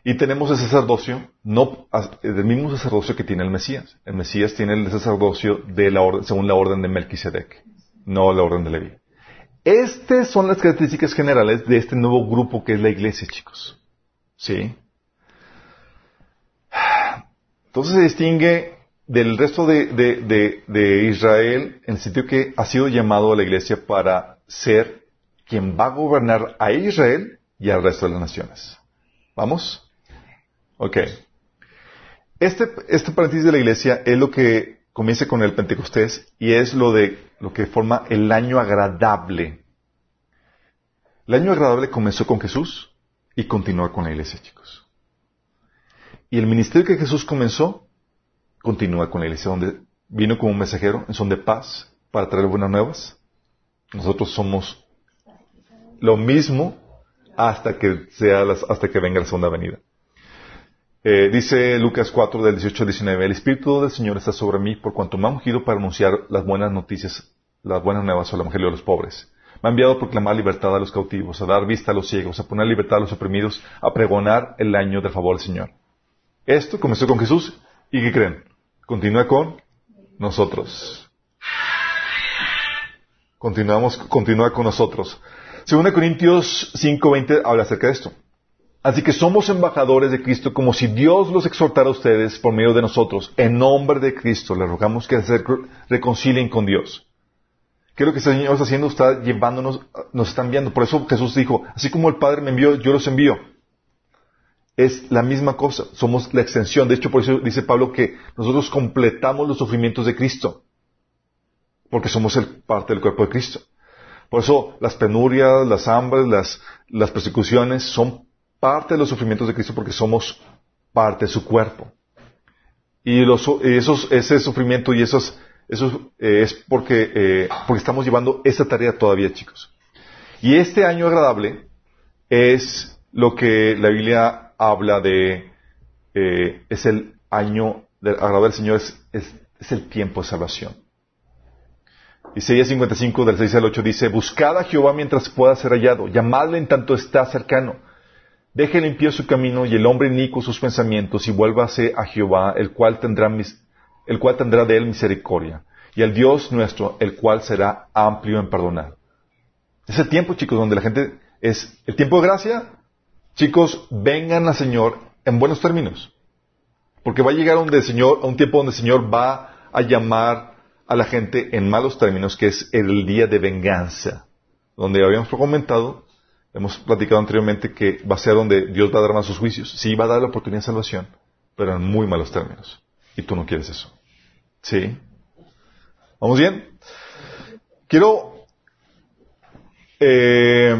Y tenemos el sacerdocio, no, el mismo sacerdocio que tiene el Mesías. El Mesías tiene el sacerdocio de la orden, según la orden de Melquisedec, no la orden de Leví. Estas son las características generales de este nuevo grupo que es la iglesia, chicos. ¿Sí? Entonces se distingue del resto de, de, de, Israel en el sentido que ha sido llamado a la iglesia para ser quien va a gobernar a Israel y al resto de las naciones. ¿Vamos? Ok. Este, este paréntesis de la iglesia es lo que comienza con el Pentecostés y es lo de lo que forma el año agradable. El año agradable comenzó con Jesús y continúa con la iglesia, chicos. Y el ministerio que Jesús comenzó continúa con la iglesia, donde vino como un mensajero en son de paz para traer buenas nuevas. Nosotros somos lo mismo hasta que sea hasta que venga la segunda venida. Eh, dice Lucas 4 del 18 al 19, el Espíritu del Señor está sobre mí por cuanto me ha ungido para anunciar las buenas noticias, las buenas nuevas al Evangelio de los pobres. Me ha enviado a proclamar libertad a los cautivos, a dar vista a los ciegos, a poner libertad a los oprimidos, a pregonar el año del favor del Señor. Esto comenzó con Jesús y ¿qué creen? Continúa con nosotros. Continuamos, continúa con nosotros. Según Corintios 5:20 habla acerca de esto. Así que somos embajadores de Cristo como si Dios los exhortara a ustedes por medio de nosotros. En nombre de Cristo les rogamos que se reconcilien con Dios. ¿Qué es lo que el Señor está haciendo? Está llevándonos, nos está enviando. Por eso Jesús dijo, así como el Padre me envió, yo los envío. Es la misma cosa, somos la extensión. De hecho, por eso dice Pablo que nosotros completamos los sufrimientos de Cristo. Porque somos el, parte del cuerpo de Cristo. Por eso las penurias, las hambres, las, las persecuciones son parte de los sufrimientos de Cristo porque somos parte de su cuerpo. Y los, esos, ese sufrimiento y esos eso eh, es porque, eh, porque estamos llevando esa tarea todavía, chicos. Y este año agradable es lo que la Biblia habla de, eh, es el año del agradable del Señor, es, es, el tiempo de salvación. Isaías 55 del 6 al 8 dice, Buscad a Jehová mientras pueda ser hallado, llamadle en tanto está cercano. Deje limpio su camino y el hombre inico sus pensamientos y vuélvase a Jehová, el cual tendrá mis, el cual tendrá de él misericordia, y al Dios nuestro, el cual será amplio en perdonar. Es el tiempo, chicos, donde la gente es el tiempo de gracia. Chicos, vengan al Señor en buenos términos. Porque va a llegar donde el Señor, a un tiempo donde el Señor va a llamar a la gente en malos términos, que es el día de venganza. Donde habíamos comentado, hemos platicado anteriormente que va a ser donde Dios va a dar más sus juicios. Sí, va a dar la oportunidad de salvación, pero en muy malos términos. Y tú no quieres eso. ¿Sí? ¿Vamos bien? Quiero, eh,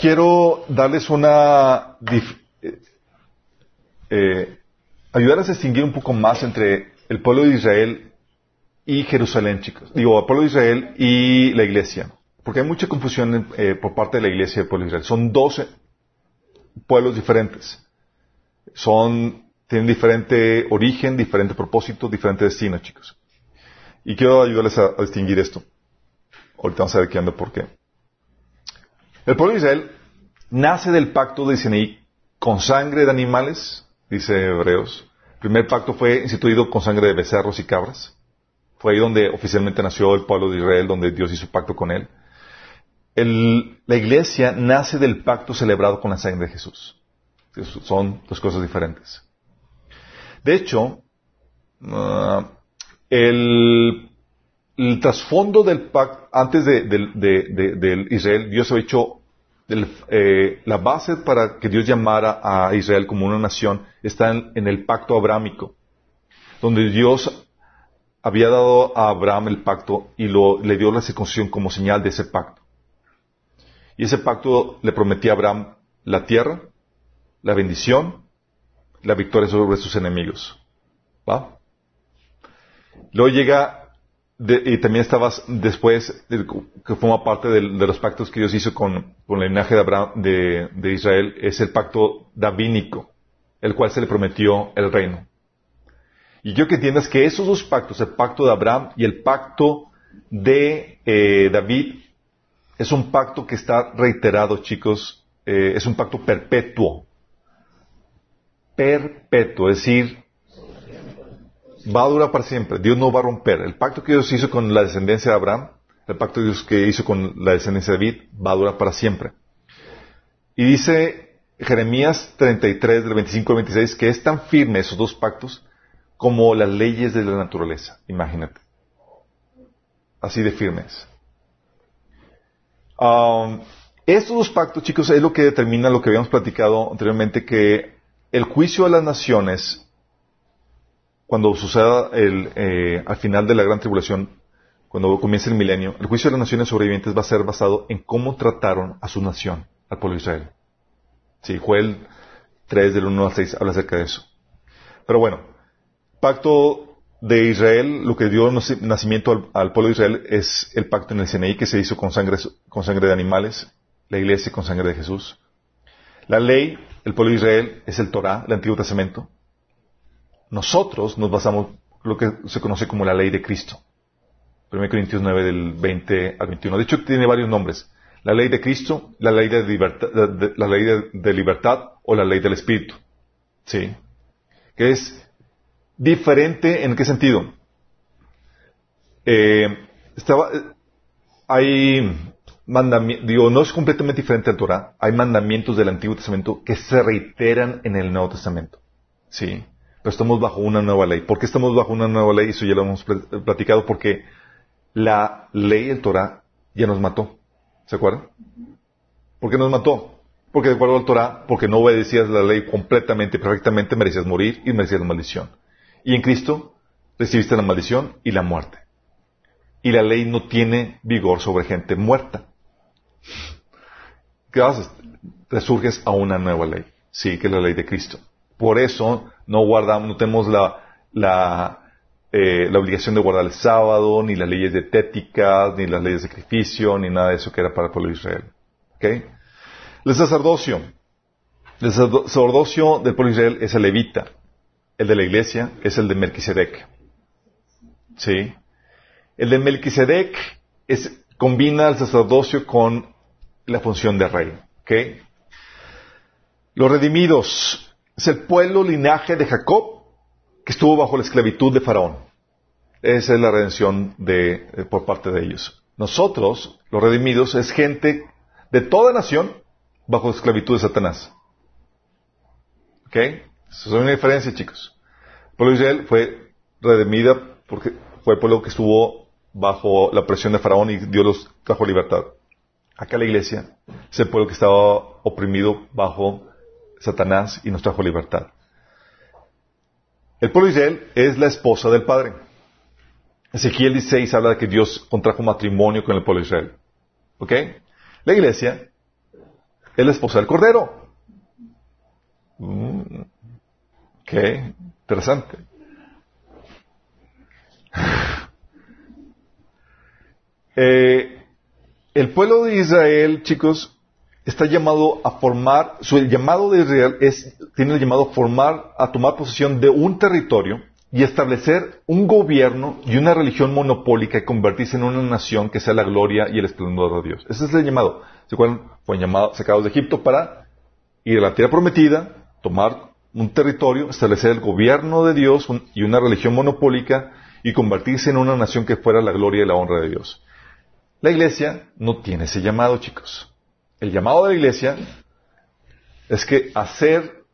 quiero darles una, eh, eh, ayudarles a distinguir un poco más entre el pueblo de Israel y Jerusalén, chicos. Digo, el pueblo de Israel y la iglesia. Porque hay mucha confusión por parte de la iglesia del pueblo de Israel. Son doce pueblos diferentes. Son tienen diferente origen, diferente propósito, diferente destino, chicos. Y quiero ayudarles a, distinguir esto. Ahorita vamos a ver qué anda por qué. El pueblo de Israel nace del pacto de Sinaí con sangre de animales, dice Hebreos. El primer pacto fue instituido con sangre de becerros y cabras. Fue ahí donde oficialmente nació el pueblo de Israel, donde Dios hizo pacto con él. La iglesia nace del pacto celebrado con la sangre de Jesús. Son dos cosas diferentes. De hecho, ah, el, trasfondo del pacto, antes de, Israel, Dios ha hecho eh, la base para que Dios llamara a Israel como una nación está en, el pacto abrámico, donde Dios había dado a Abraham el pacto y le dio la circuncisión como señal de ese pacto. Y ese pacto le prometía a Abraham la tierra, la bendición la victoria sobre sus enemigos. ¿Va? Luego llega, y también estabas después, que forma parte de, los pactos que Dios hizo con, con el linaje de, Abraham, de, Israel, es el pacto davínico, el cual se le prometió el reino. Y yo que entiendas que esos dos pactos, el pacto de Abraham y el pacto de eh, David, es un pacto que está reiterado, chicos, eh, es un pacto perpetuo perpetuo, es decir, va a durar para siempre. Dios no va a romper. El pacto que Dios hizo con la descendencia de Abraham, el pacto que Dios que hizo con la descendencia de David, va a durar para siempre. Y dice Jeremías 33, del 25 al 26, que es tan firme esos dos pactos como las leyes de la naturaleza. Imagínate. Así de firmes. Um, estos dos pactos, chicos, es lo que determina lo que habíamos platicado anteriormente, que el juicio de las naciones, cuando suceda el, eh, al final de la gran tribulación, cuando comience el milenio, el juicio de las naciones sobrevivientes va a ser basado en cómo trataron a su nación, al pueblo de Israel. Sí, Joel 3 del 1 al 6 habla acerca de eso. Pero bueno, pacto de Israel, lo que dio nacimiento al, pueblo de Israel es el pacto en el Sinaí que se hizo con sangre, con sangre de animales, la iglesia con sangre de Jesús. La ley el pueblo de Israel es el Torah, el Antiguo Testamento. Nosotros nos basamos en lo que se conoce como la ley de Cristo. 1 Corintios 9 del 20 al 21. De hecho, tiene varios nombres. La ley de Cristo, la ley de libertad, la ley de, libertad o la ley del Espíritu. ¿Sí? Que es diferente en qué sentido? Eh, estaba, hay mandamientos, digo, no es completamente diferente al Torah. Hay mandamientos del Antiguo Testamento que se reiteran en el Nuevo Testamento. ¿Sí? Pero estamos bajo una nueva ley. ¿Por qué estamos bajo una nueva ley? Eso ya lo hemos platicado porque la ley del Torah ya nos mató. ¿Se acuerdan? ¿Por qué nos mató? Porque de acuerdo al Torah, porque no obedecías la ley completamente, perfectamente, merecías morir y merecías maldición. Y en Cristo recibiste la maldición y la muerte. Y la ley no tiene vigor sobre gente muerta. ¿Qué haces? Resurges a una nueva ley. Sí, que es la ley de Cristo. Por eso no guardamos, no tenemos la, la, eh, la obligación de guardar el sábado, ni las leyes dietéticas, ni las leyes de sacrificio, ni nada de eso que era para el pueblo de Israel. ¿Okay? El sacerdocio. El sacerdocio del pueblo de Israel es el levita. El de la iglesia es el de Melquisedec. ¿Sí? El de Melquisedec combina el sacerdocio con la función de rey. ¿Okay? Los redimidos es el pueblo linaje de Jacob que estuvo bajo la esclavitud de Faraón. Esa es la redención de, eh, por parte de ellos. Nosotros, los redimidos, es gente de toda nación bajo la esclavitud de Satanás. ¿Ok? Esa es una diferencia, chicos. El pueblo de Israel fue redimida porque fue el pueblo que estuvo bajo la presión de Faraón y Dios los trajo libertad. Acá la iglesia es el pueblo que estaba oprimido bajo Satanás y nos trajo libertad. El pueblo de Israel es la esposa del Padre. Ezequiel 16 habla de que Dios contrajo matrimonio con el pueblo de Israel. ¿Ok? La iglesia es la esposa del Cordero. Mm. Ok, interesante. *laughs* Eh, el pueblo de Israel, chicos, está llamado a formar, su el llamado de Israel es, tiene el llamado a formar, a tomar posesión de un territorio y establecer un gobierno y una religión monopólica y convertirse en una nación que sea la gloria y el esplendor de Dios. Ese es el llamado. ¿Se acuerdan? Fueron llamados, sacados de Egipto para ir a la tierra prometida, tomar un territorio, establecer el gobierno de Dios y una religión monopólica y convertirse en una nación que fuera la gloria y la honra de Dios. La iglesia no tiene ese llamado, chicos. El llamado de la iglesia es que hacer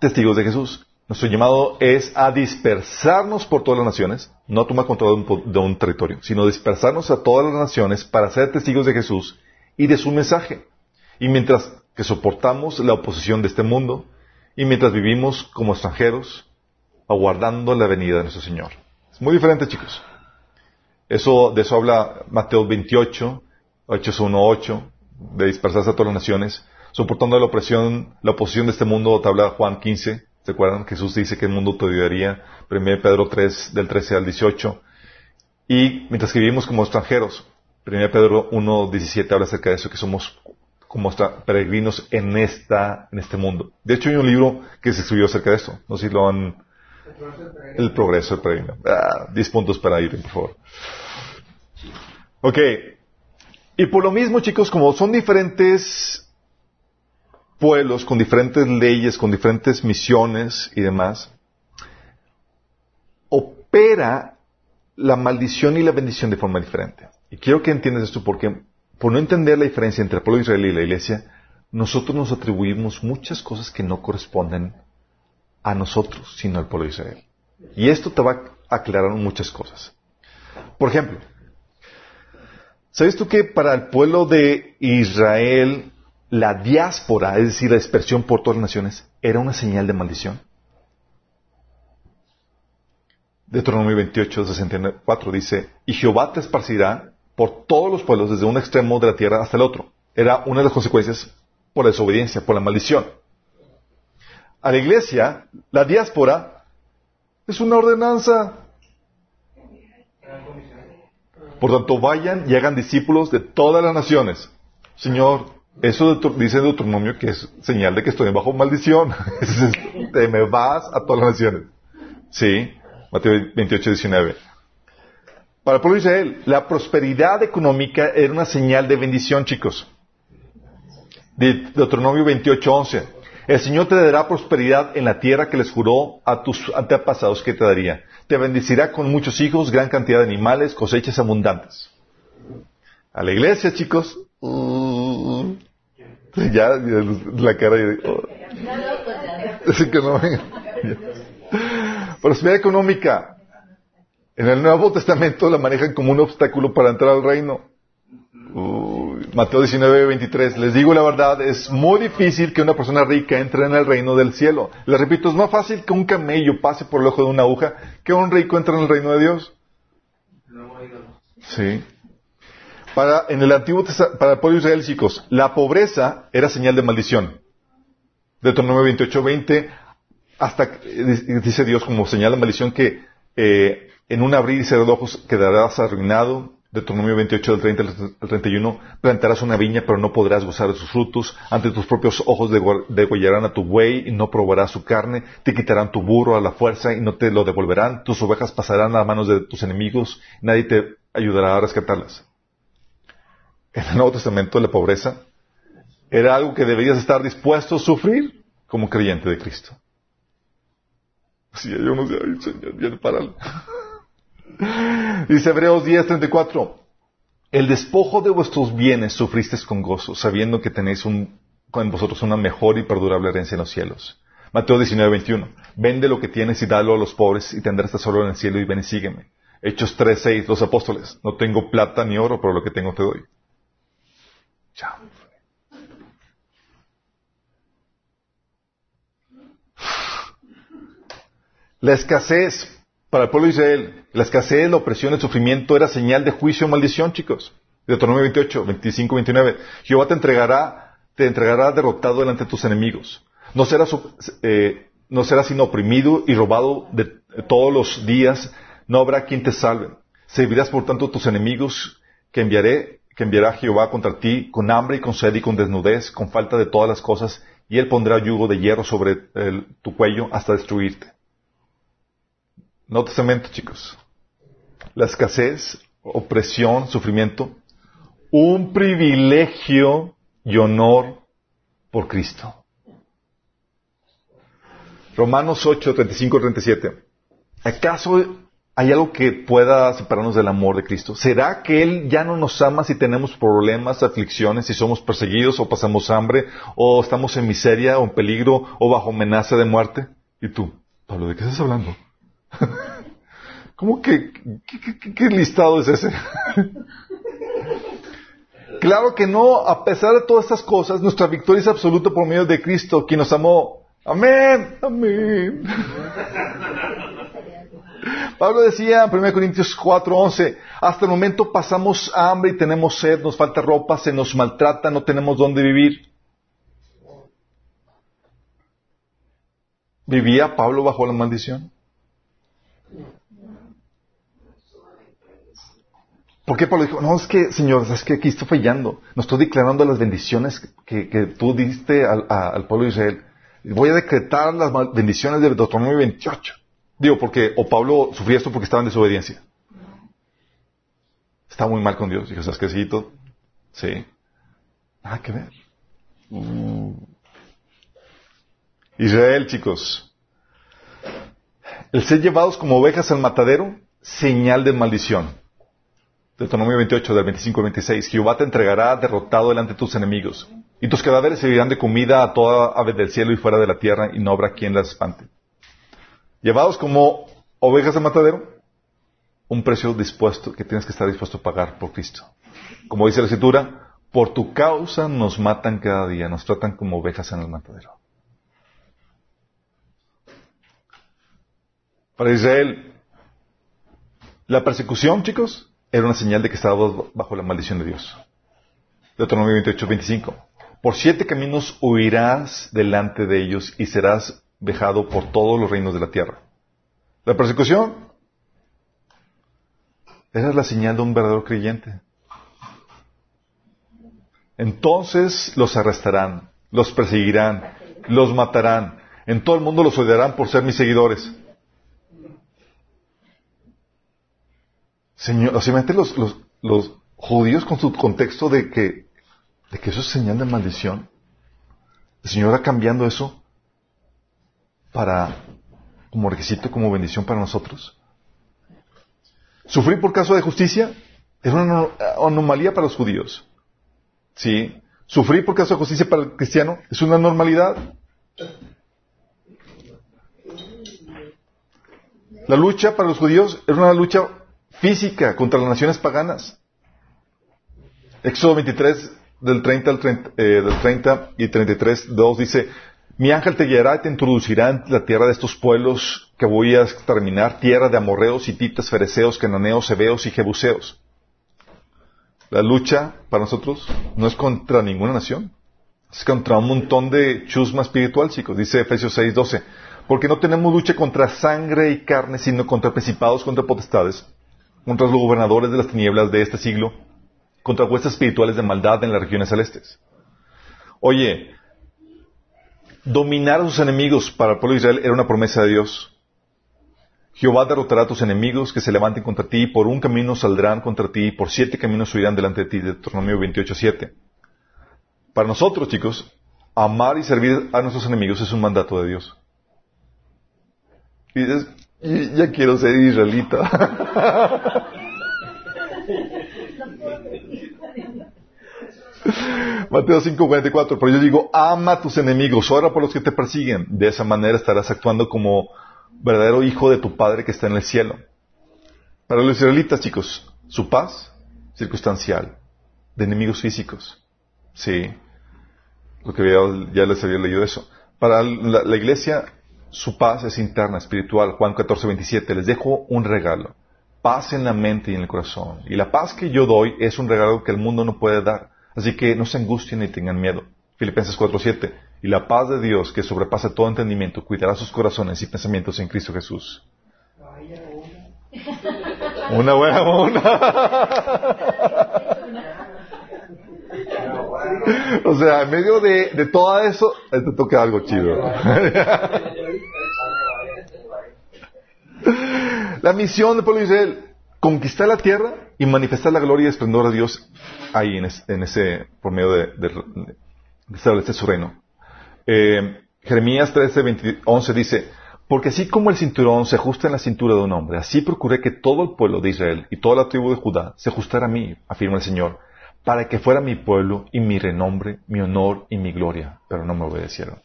testigos de Jesús. Nuestro llamado es a dispersarnos por todas las naciones, no a tomar control de un, territorio, sino dispersarnos a todas las naciones para ser testigos de Jesús y de su mensaje. Y mientras que soportamos la oposición de este mundo, y mientras vivimos como extranjeros, aguardando la venida de nuestro Señor. Es muy diferente, chicos. Eso, de eso habla Mateo 28, Hechos 1.8, de dispersarse a todas las naciones, soportando la opresión, la oposición de este mundo, te habla Juan 15, ¿se acuerdan? Jesús dice que el mundo te odiaría, 1 Pedro 3, del 13 al 18, y mientras que vivimos como extranjeros, 1 Pedro 1, 17 habla acerca de eso, que somos como peregrinos en esta, en este mundo. De hecho, hay un libro que se escribió acerca de esto. No sé si lo han... El progreso del peregrino. Ah, 10 puntos para ir, por favor. Ok, y por lo mismo, chicos, como son diferentes pueblos con diferentes leyes, con diferentes misiones y demás, opera la maldición y la bendición de forma diferente. Y quiero que entiendas esto porque, por no entender la diferencia entre el pueblo de Israel y la iglesia, nosotros nos atribuimos muchas cosas que no corresponden a nosotros, sino al pueblo de Israel. Y esto te va a aclarar muchas cosas. Por ejemplo, ¿Sabes tú que para el pueblo de Israel la diáspora, es decir, la dispersión por todas las naciones, era una señal de maldición? Deuteronomio 28, 64 dice, y Jehová te esparcirá por todos los pueblos desde un extremo de la tierra hasta el otro. Era una de las consecuencias por la desobediencia, por la maldición. A la iglesia, la diáspora es una ordenanza. Por tanto, vayan y hagan discípulos de todas las naciones. Señor, eso dice Deuteronomio que es señal de que estoy bajo maldición. *laughs* Te me vas a todas las naciones. Sí, Mateo 28, 19. Para el pueblo de Israel, la prosperidad económica era una señal de bendición, chicos. De Deuteronomio 28:11. El Señor te dará prosperidad en la tierra que les juró a tus antepasados que te daría. Te bendecirá con muchos hijos, gran cantidad de animales, cosechas abundantes. A la iglesia, chicos. uh, ya, la cara de... oh. Así *laughs* que no venga. Prosperidad económica. En el Nuevo Testamento la manejan como un obstáculo para entrar al reino. Mateo 19, 23. Les digo la verdad, es muy difícil que una persona rica entre en el reino del cielo. Les repito, es más fácil que un camello pase por el ojo de una aguja que un rico entre en el reino de Dios. Sí. Para, en el Antiguo Testa- para el pueblo Israel, chicos, la pobreza era señal de maldición. Deuteronomio 28, 20, hasta, eh, dice Dios como señal de maldición que eh, en un abrir y cerrar de ojos quedarás arruinado. Deuteronomio 28, del 30 al 31, plantarás una viña, pero no podrás gozar de sus frutos. Ante tus propios ojos degollarán a tu buey y no probarás su carne. Te quitarán tu burro a la fuerza y no te lo devolverán. Tus ovejas pasarán a manos de tus enemigos. Nadie te ayudará a rescatarlas. En el Nuevo Testamento la pobreza era algo que deberías estar dispuesto a sufrir como creyente de Cristo. Sí, yo no sé, ay, Señor, ya párale. Dice Hebreos 10:34, el despojo de vuestros bienes sufristeis con gozo, sabiendo que tenéis un, con vosotros una mejor y perdurable herencia en los cielos. Mateo 19:21, vende lo que tienes y dalo a los pobres y tendrás tesoro en el cielo y ven y sígueme. Hechos 3:6, los apóstoles, no tengo plata ni oro, pero lo que tengo te doy. Chao. La escasez para el pueblo de Israel, la escasez, la opresión, el sufrimiento era señal de juicio o maldición, chicos. Deuteronomio 28, 25, 29. Jehová te entregará, te entregará derrotado delante de tus enemigos. No serás, eh, no serás sino oprimido y robado de, todos los días. No habrá quien te salve. Servirás por tanto a tus enemigos que enviaré, que enviará Jehová contra ti con hambre y con sed y con desnudez, con falta de todas las cosas, y él pondrá yugo de hierro sobre tu cuello hasta destruirte. Nuevo Testamento, chicos. La escasez, opresión, sufrimiento, un privilegio y honor por Cristo. Romanos 8, 35, 37. ¿Acaso hay algo que pueda separarnos del amor de Cristo? ¿Será que Él ya no nos ama si tenemos problemas, aflicciones, si somos perseguidos o pasamos hambre, o estamos en miseria o en peligro o bajo amenaza de muerte? ¿Y tú? Pablo, ¿de qué estás hablando? *laughs* ¿Cómo que qué, qué- listado es ese? *laughs* claro que no, a pesar de todas estas cosas, nuestra victoria es absoluta por medio de Cristo, quien nos amó. Amén, amén. *laughs* Pablo decía en 1 Corintios 4:11, hasta el momento pasamos hambre y tenemos sed, nos falta ropa, se nos maltrata, no tenemos dónde vivir. ¿Vivía Pablo bajo la maldición? ¿Por qué Pablo dijo, no, es que, Señor, es que aquí estoy fallando. No estoy declarando las bendiciones que, tú diste al, pueblo de Israel. Voy a decretar las bendiciones de Deuteronomio 28. Digo, porque, o Pablo sufría esto porque estaba en desobediencia. Estaba muy mal con Dios. Dijo, ¿sabes qué? Sí. Nada que ver. Uh. Israel, chicos. El ser llevados como ovejas al matadero, señal de maldición. Deuteronomio 28, del 25 al 26. Jehová te entregará derrotado delante de tus enemigos. Y tus cadáveres servirán de comida a toda ave del cielo y fuera de la tierra, y no habrá quien las espante. Llevados como ovejas de matadero, un precio dispuesto, que tienes que estar dispuesto a pagar por Cristo. Como dice la escritura, por tu causa nos matan cada día, nos tratan como ovejas en el matadero. Para Israel, la persecución, chicos, era una señal de que estábamos bajo la maldición de Dios. Deuteronomio 28, 25. Por siete caminos huirás delante de ellos y serás vejado por todos los reinos de la tierra. La persecución es la señal de un verdadero creyente. Entonces los arrestarán, los perseguirán, los matarán. En todo el mundo los odiarán por ser mis seguidores. Señor, obviamente los, los, los judíos con su contexto de que, de que eso es señal de maldición. El Señor va cambiando eso para, como requisito, como bendición para nosotros. Sufrir por caso de justicia es una anomalía para los judíos. ¿Sí? Sufrir por caso de justicia para el cristiano es una normalidad. La lucha para los judíos es una lucha física contra las naciones paganas. Éxodo 23, del 30, al 30, eh, del 30 y 33, 2 dice, mi ángel te guiará y te introducirá en la tierra de estos pueblos que voy a exterminar, tierra de amorreos, hititas, fereceos, cananeos, hebeos y jebuseos. La lucha para nosotros no es contra ninguna nación, es contra un montón de chusma espiritual, chicos. Dice Efesios 6, 12. Porque no tenemos lucha contra sangre y carne, sino contra principados, contra potestades, contra los gobernadores de las tinieblas de este siglo, contra huestes espirituales de maldad en las regiones celestes. Oye, dominar a sus enemigos para el pueblo de Israel era una promesa de Dios. Jehová derrotará a tus enemigos que se levanten contra ti, por un camino saldrán contra ti, por siete caminos subirán delante de ti. Deuteronomio 28.7. Para nosotros, chicos, amar y servir a nuestros enemigos es un mandato de Dios. Y dices, ya quiero ser israelita. Mateo 5:44, pero yo digo, ama a tus enemigos, ora por los que te persiguen. De esa manera estarás actuando como verdadero hijo de tu Padre que está en el cielo. Para los israelitas, chicos, su paz circunstancial, de enemigos físicos. Sí, lo que ya les había leído eso. Para la iglesia, su paz es interna, espiritual. Juan 14:27, les dejo un regalo. Paz en la mente y en el corazón. Y la paz que yo doy es un regalo que el mundo no puede dar. Así que no se angustien ni tengan miedo. Filipenses 4:7. Y la paz de Dios, que sobrepasa todo entendimiento, cuidará sus corazones y pensamientos en Cristo Jesús. Una buena una. *laughs* o sea, en medio de, de todo eso, te toca algo chido. la misión del pueblo de Israel, conquistar la tierra y manifestar la gloria y esplendor de Dios ahí en, ese, por medio de, establecer su reino. Eh, Jeremías 13, 11 dice, porque así como el cinturón se ajusta en la cintura de un hombre, así procuré que todo el pueblo de Israel y toda la tribu de Judá se ajustara a mí, afirma el Señor, para que fuera mi pueblo y mi renombre, mi honor y mi gloria, pero no me obedecieron.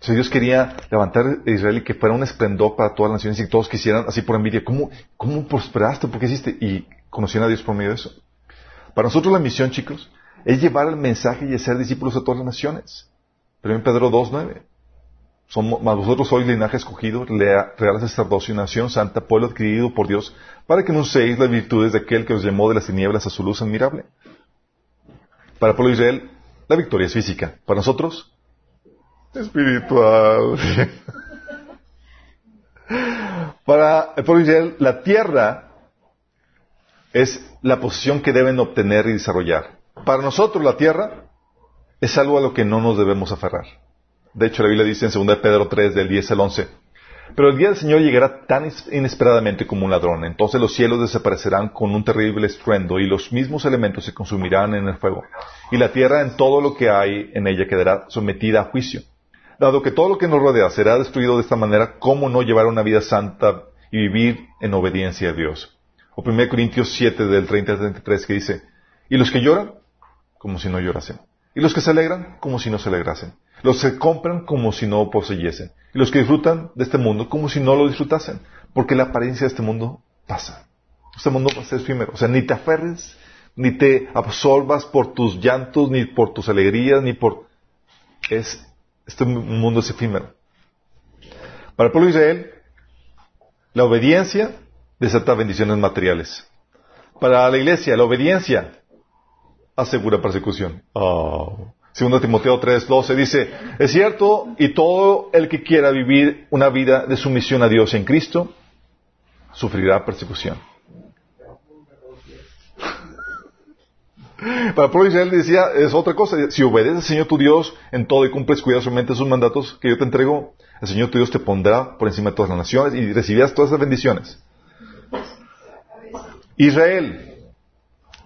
Si Dios quería levantar a Israel y que fuera un esplendor para todas las naciones y todos quisieran así por envidia. ¿Cómo, cómo prosperaste? ¿Por qué hiciste? Y conocieron a Dios por medio de eso. Para nosotros la misión, chicos, es llevar el mensaje y ser discípulos a todas las naciones. en Pedro 2.9. Somos, vosotros sois linaje escogido, real sacerdocio nación santa, pueblo adquirido por Dios, para que anunciéis las virtudes de aquel que os llamó de las tinieblas a su luz admirable. Para el pueblo de Israel, la victoria es física. Para nosotros, espiritual. *laughs* Para el pueblo de Israel, la tierra es la posición que deben obtener y desarrollar. Para nosotros la tierra es algo a lo que no nos debemos aferrar. De hecho, la Biblia dice en 2 Pedro 3, del 10 al 11, pero el día del Señor llegará tan inesperadamente como un ladrón. Entonces los cielos desaparecerán con un terrible estruendo y los mismos elementos se consumirán en el fuego. Y la tierra en todo lo que hay en ella quedará sometida a juicio. Dado que todo lo que nos rodea será destruido de esta manera, ¿cómo no llevar una vida santa y vivir en obediencia a Dios? O 1 Corintios 7 del 30 al 33 que dice, y los que lloran, como si no llorasen. Y los que se alegran, como si no se alegrasen. Los que compran, como si no poseyesen. Y los que disfrutan de este mundo, como si no lo disfrutasen. Porque la apariencia de este mundo pasa. Este mundo va a ser efímero. O sea, ni te aferres, ni te absorbas por tus llantos, ni por tus alegrías, ni por... Es, este mundo es efímero. Para el pueblo de Israel, la obediencia desata bendiciones materiales. Para la iglesia, la obediencia asegura persecución. Oh. Segundo Timoteo 3:12 dice, es cierto, y todo el que quiera vivir una vida de sumisión a Dios en Cristo, sufrirá persecución. *laughs* Para de Israel decía, es otra cosa, si obedeces al Señor tu Dios en todo y cumples cuidadosamente sus mandatos que yo te entrego, el Señor tu Dios te pondrá por encima de todas las naciones y recibirás todas esas bendiciones. Israel,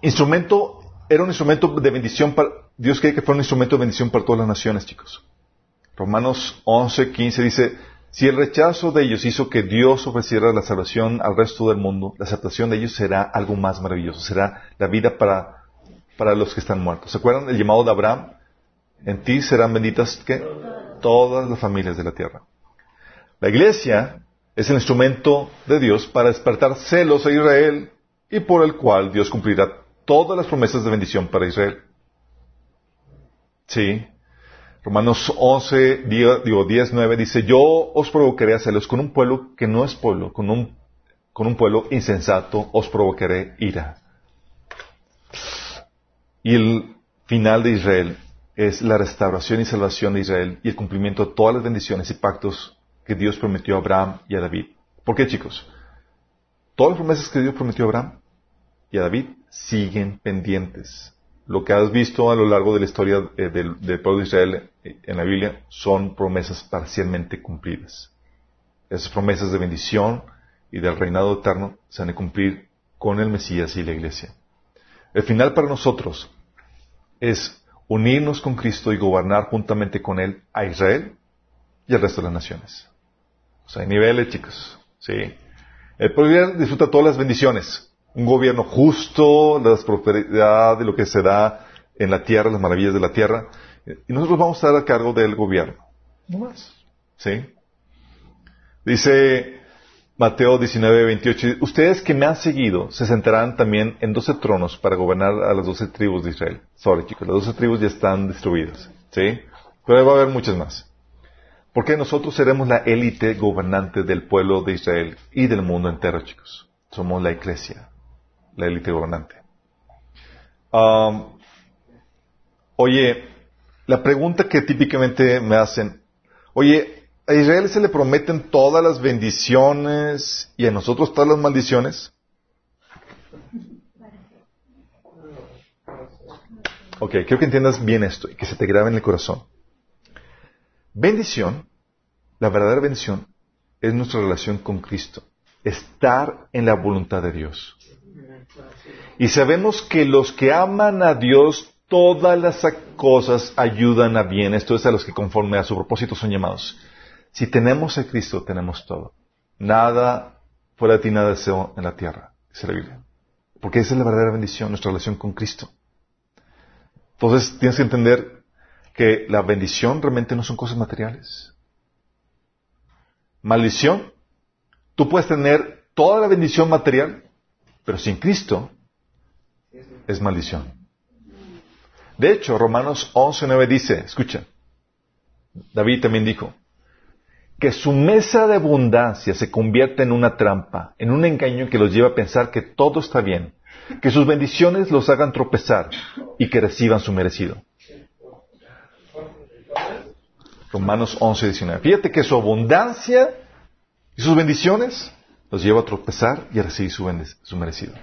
instrumento, era un instrumento de bendición para, Dios quiere que fuera un instrumento de bendición para todas las naciones, chicos. Romanos 11, 15 dice, si el rechazo de ellos hizo que Dios ofreciera la salvación al resto del mundo, la aceptación de ellos será algo más maravilloso, será la vida para, para los que están muertos. ¿Se acuerdan del llamado de Abraham? En ti serán benditas ¿qué? todas las familias de la tierra. La iglesia es el instrumento de Dios para despertar celos a Israel y por el cual Dios cumplirá todas las promesas de bendición para Israel. Sí. Romanos 11, digo 10, 9 dice, yo os provocaré a celos con un pueblo que no es pueblo, con un, con un pueblo insensato os provocaré ira. Y el final de Israel es la restauración y salvación de Israel y el cumplimiento de todas las bendiciones y pactos que Dios prometió a Abraham y a David. ¿Por qué, chicos? Todas las promesas que Dios prometió a Abraham y a David siguen pendientes lo que has visto a lo largo de la historia eh, del, pueblo de Israel eh, en la Biblia son promesas parcialmente cumplidas. Esas promesas de bendición y del reinado eterno se han de cumplir con el Mesías y la Iglesia. El final para nosotros es unirnos con Cristo y gobernar juntamente con Él a Israel y al resto de las naciones. O sea, hay niveles, chicos. Sí. El pueblo disfruta todas las bendiciones, un gobierno justo, la prosperidad de lo que se da en la tierra, las maravillas de la tierra, y nosotros vamos a estar a cargo del gobierno. No más. ¿Sí? Dice Mateo 19, 28, ustedes que me han seguido se sentarán también en doce tronos para gobernar a las doce tribus de Israel. Sorry chicos, las doce tribus ya están destruidas. ¿Sí? Pero va a haber muchas más. Porque nosotros seremos la élite gobernante del pueblo de Israel y del mundo entero, chicos. Somos la iglesia la élite gobernante. oye, la pregunta que típicamente me hacen, oye, ¿a Israel se le prometen todas las bendiciones y a nosotros todas las maldiciones? Ok, quiero que entiendas bien esto y que se te grabe en el corazón. Bendición, la verdadera bendición, es nuestra relación con Cristo. Estar en la voluntad de Dios. Y sabemos que los que aman a Dios, todas las cosas ayudan a bien. Esto es a los que conforme a su propósito son llamados. Si tenemos a Cristo, tenemos todo. Nada fuera de ti, nada deseo en la tierra, dice la Biblia. Porque esa es la verdadera bendición, nuestra relación con Cristo. Entonces tienes que entender que la bendición realmente no son cosas materiales. Maldición, tú puedes tener toda la bendición material, pero sin Cristo es maldición. De hecho, Romanos 11.9 dice, escucha, David también dijo, que su mesa de abundancia se convierta en una trampa, en un engaño que los lleva a pensar que todo está bien, que sus bendiciones los hagan tropezar y que reciban su merecido. Romanos 11.19 Fíjate que su abundancia y sus bendiciones los lleva a tropezar y a recibir su merecido.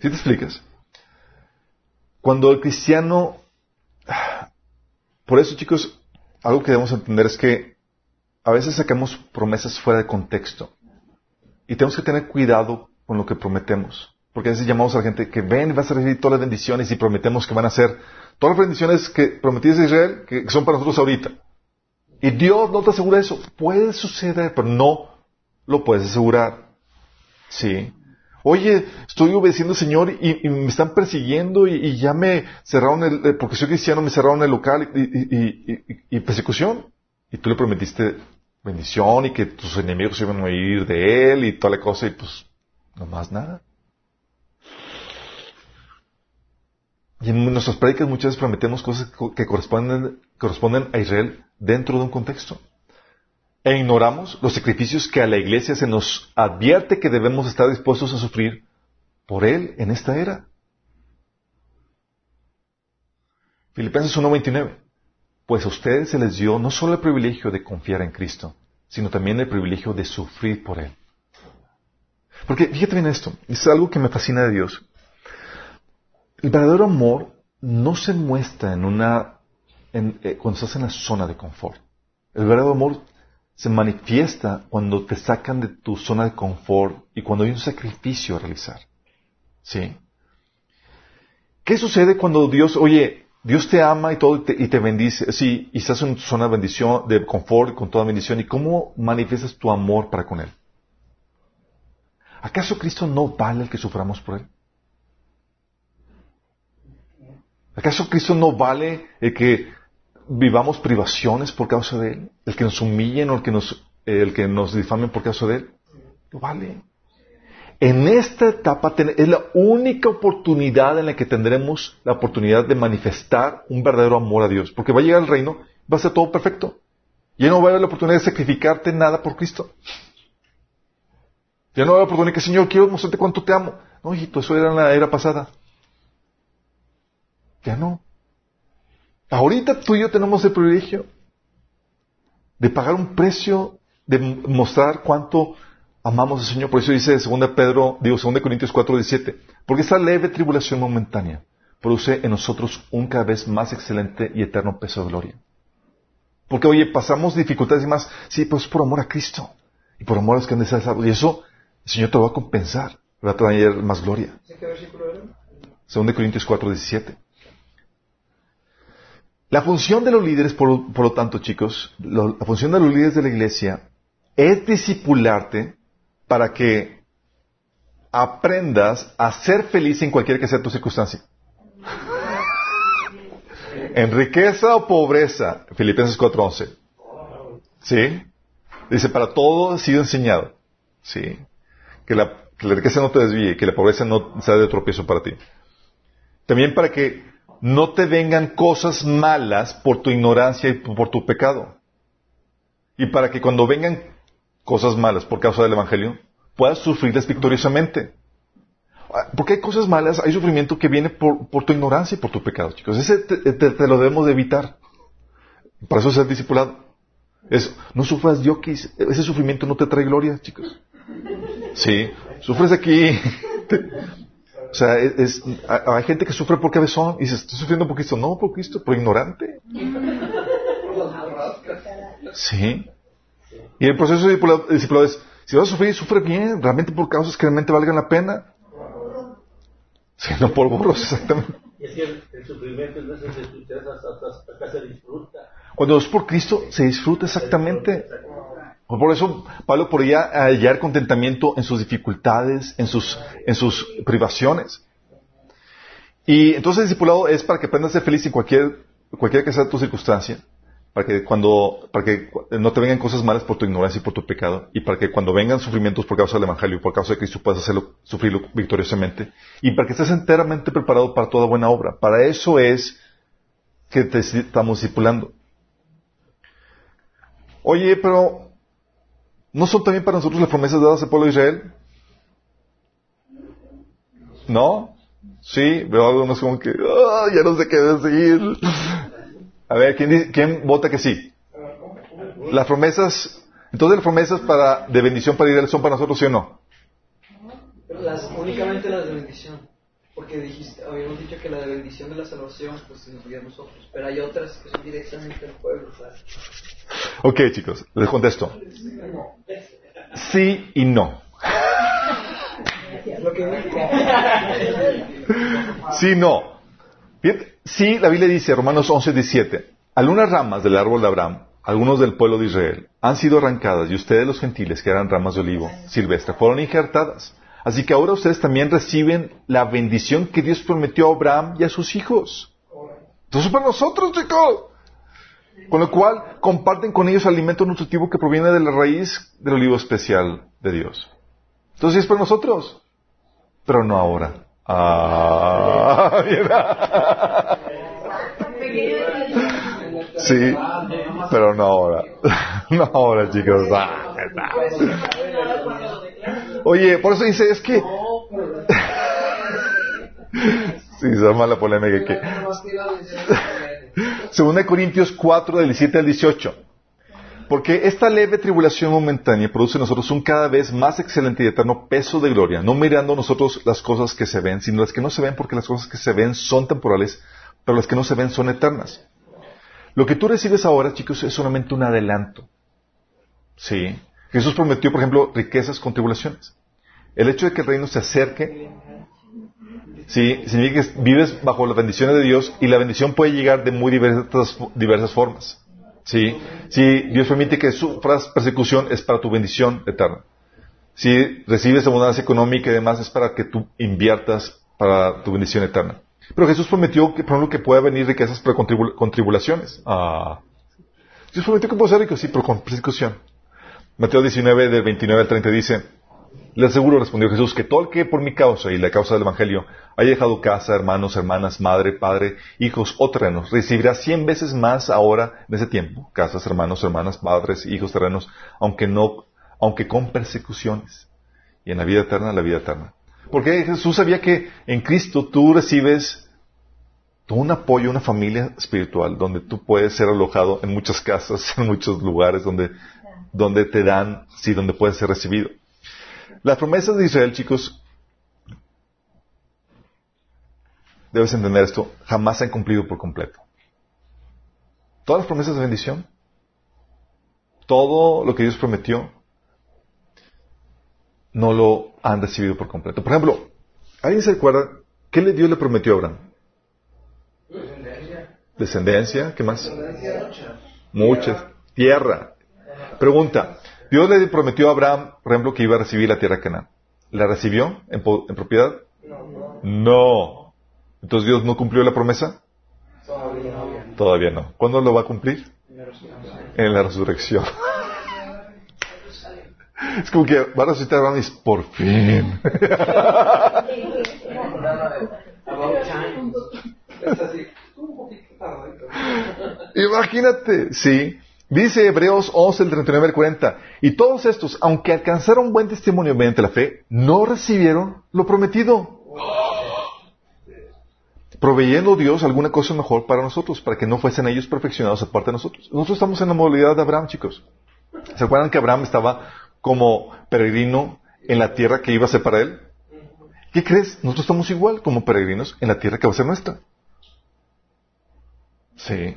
¿Sí te explicas? Cuando el cristiano... Por eso, chicos, algo que debemos entender es que a veces sacamos promesas fuera de contexto. Y tenemos que tener cuidado con lo que prometemos. Porque a veces llamamos a la gente que ven y vas a recibir todas las bendiciones y prometemos que van a ser todas las bendiciones que prometiste a Israel, que son para nosotros ahorita. Y Dios no te asegura eso. Puede suceder, pero no lo puedes asegurar. Sí. Oye, estoy obedeciendo al Señor y, me están persiguiendo y, ya me cerraron el, eh, porque soy cristiano, me cerraron el local y, persecución. Y tú le prometiste bendición y que tus enemigos iban a ir de él y toda la cosa y pues no más nada. Y en nuestras prácticas muchas veces prometemos cosas que corresponden, corresponden a Israel dentro de un contexto e ignoramos los sacrificios que a la iglesia se nos advierte que debemos estar dispuestos a sufrir por Él en esta era. Filipenses 1.29. Pues a ustedes se les dio no solo el privilegio de confiar en Cristo, sino también el privilegio de sufrir por Él. Porque fíjate bien esto, es algo que me fascina de Dios. El verdadero amor no se muestra en una, eh, cuando estás en la zona de confort. El verdadero amor se manifiesta cuando te sacan de tu zona de confort y cuando hay un sacrificio a realizar. ¿Sí? ¿Qué sucede cuando Dios, oye, Dios te ama y todo y te, bendice, sí, y estás en tu zona de bendición, de confort, con toda bendición, y cómo manifiestas tu amor para con Él? ¿Acaso Cristo no vale el que suframos por Él? ¿Acaso Cristo no vale el que vivamos privaciones por causa de Él? ¿El que nos humillen o el que nos, eh, el que nos difamen por causa de Él? No vale. En esta etapa es la única oportunidad en la que tendremos la oportunidad de manifestar un verdadero amor a Dios. Porque va a llegar el reino, va a ser todo perfecto. Ya no va a haber la oportunidad de sacrificarte nada por Cristo. Ya no va a haber la oportunidad de que, Señor, quiero mostrarte cuánto te amo. No, hijito, eso era en la era pasada. Ya no. Ahorita tú y yo tenemos el privilegio de pagar un precio, de mostrar cuánto amamos al Señor. Por eso dice 2 Pedro, digo 2 Corintios 4, 17. Porque esta leve tribulación momentánea produce en nosotros un cada vez más excelente y eterno peso de gloria. Porque, oye, pasamos dificultades y más, sí, pues por amor a Cristo. Y por amor a los que han de ser salvos. Y eso, el Señor te va a compensar. Va a traer más gloria. ¿Qué versículo era? 2 Corintios 4, 17. La función de los líderes, por, por lo tanto, chicos, lo- la función de los líderes de la iglesia es discipularte para que aprendas a ser feliz en cualquier que sea tu circunstancia. *laughs* en riqueza o pobreza, Filipenses 4:11. ¿Sí? Dice, para todo ha sido enseñado. ¿Sí? Que la, que la riqueza no te desvíe, que la pobreza no sea de tropiezo para ti. También para que no te vengan cosas malas por tu ignorancia y por tu pecado. Y para que cuando vengan cosas malas por causa del Evangelio, puedas sufrirlas victoriosamente. Ah, Porque hay cosas malas, hay sufrimiento que viene por, tu ignorancia y por tu pecado, chicos. Ese te, lo debemos de evitar. Para eso es ser discipulado. Es, no sufras yoquis. Ese sufrimiento no te trae gloria, chicos. Sí, sufres aquí. *laughs* o sea, es, hay gente que sufre por cabezón y dice, estoy sufriendo por Cristo. No, por Cristo, por ignorante. Sí. Y el proceso de discipulado, es, si vas a sufrir, sufre bien, realmente por causas que realmente valgan la pena. Sí, no por burros, exactamente. Y es que el, el sufrimiento de tristezas hasta acá se disfruta. Cuando es por Cristo, se disfruta exactamente. Por eso Pablo podía hallar contentamiento en sus dificultades, en sus, en sus privaciones. Y entonces el discipulado es para que aprendas a ser feliz en cualquier, cualquier que sea tu circunstancia, para que cuando, para que no te vengan cosas malas por tu ignorancia y por tu pecado, y para que cuando vengan sufrimientos por causa del Evangelio y por causa de Cristo puedas hacerlo, sufrirlo victoriosamente, y para que estés enteramente preparado para toda buena obra. Para eso es que te estamos discipulando. Oye, pero ¿no son también para nosotros las promesas dadas al pueblo de Israel? ¿No? Sí, veo algunos como que, "Ah, ya no sé qué decir. A ver, ¿quién, dice- quién vota que sí? Las promesas, entonces las promesas para, de bendición para Israel son para nosotros, ¿sí o no? Las, únicamente las de bendición. Porque dijiste, habíamos dicho que la bendición de la salvación, pues se nos dio a nosotros. Pero hay otras que son directamente al pueblo, claro. Ok, chicos, les contesto. Sí y no. Sí, no. Fíjate, Sí, la Biblia dice, Romanos 11, 17, algunas ramas del árbol de Abraham, algunos del pueblo de Israel, han sido arrancadas y ustedes los gentiles, que eran ramas de olivo silvestre, fueron injertadas. Así que ahora ustedes también reciben la bendición que Dios prometió a Abraham y a sus hijos. Entonces para nosotros, chicos. Con lo cual, comparten con ellos alimento nutritivo que proviene de la raíz del olivo especial de Dios. Entonces es para nosotros, pero no ahora. Ah. *laughs* Sí, pero no ahora. *laughs* No ahora, chicos. Ah, Oye, por eso dice, es que... *laughs* Sí, se arma la polémica que... Corintios 4, del 17 al 18. Porque esta leve tribulación momentánea produce en nosotros un cada vez más excelente y eterno peso de gloria, no mirando nosotros las cosas que se ven, sino las que no se ven, porque las cosas que se ven son temporales, pero las que no se ven son eternas. Lo que tú recibes ahora, chicos, es solamente un adelanto. Sí. Jesús prometió, por ejemplo, riquezas con tribulaciones. El hecho de que el reino se acerque, sí, significa que vives bajo las bendiciones de Dios y la bendición puede llegar de muy diversas, diversas formas. Sí. Si Dios permite que sufras persecución es para tu bendición eterna. Si recibes abundancia económica y demás es para que tú inviertas para tu bendición eterna. Pero Jesús prometió que, por ejemplo, que puede venir riquezas pero con tribulaciones. Ah. Dios prometió que puede ser rico, sí, pero con persecución. Mateo 19, del 29 al 30 dice, le aseguro, respondió Jesús, que todo el que por mi causa y la causa del Evangelio haya dejado casa, hermanos, hermanas, madre, padre, hijos o terrenos, recibirá cien veces más ahora en ese tiempo, casas, hermanos, hermanas, padres, hijos, terrenos, aunque no, aunque con persecuciones. Y en la vida eterna, la vida eterna. Porque Jesús sabía que en Cristo tú recibes un apoyo, una familia espiritual, donde tú puedes ser alojado en muchas casas, *laughs* en muchos lugares donde, donde te dan, sí, donde puedes ser recibido. Las promesas de Israel, chicos, debes entender esto, jamás se han cumplido por completo. Todas las promesas de bendición, todo lo que Dios prometió, no lo han recibido por completo. Por ejemplo, ¿alguien se acuerda qué le Dios le prometió a Abraham? Descendencia, ¿qué más? Muchas. Tierra. Pregunta, Dios le prometió a Abraham, por ejemplo, que iba a recibir la tierra de Canaán. ¿La recibió en, propiedad? No. Entonces Dios no cumplió la promesa? Todavía no. ¿Cuándo lo va a cumplir? En la resurrección. Es como que va a resucitar Abraham y es por fin. *laughs* Imagínate, sí. Dice Hebreos 11, el 39 al 40. Y todos estos, aunque alcanzaron buen testimonio mediante la fe, no recibieron lo prometido. Proveyendo Dios alguna cosa mejor para nosotros, para que no fuesen ellos perfeccionados aparte de nosotros. Nosotros estamos en la modalidad de Abraham, chicos. ¿Se acuerdan que Abraham estaba como peregrino en la tierra que iba a ser para él? ¿Qué crees? Nosotros estamos igual como peregrinos en la tierra que va a ser nuestra. Sí.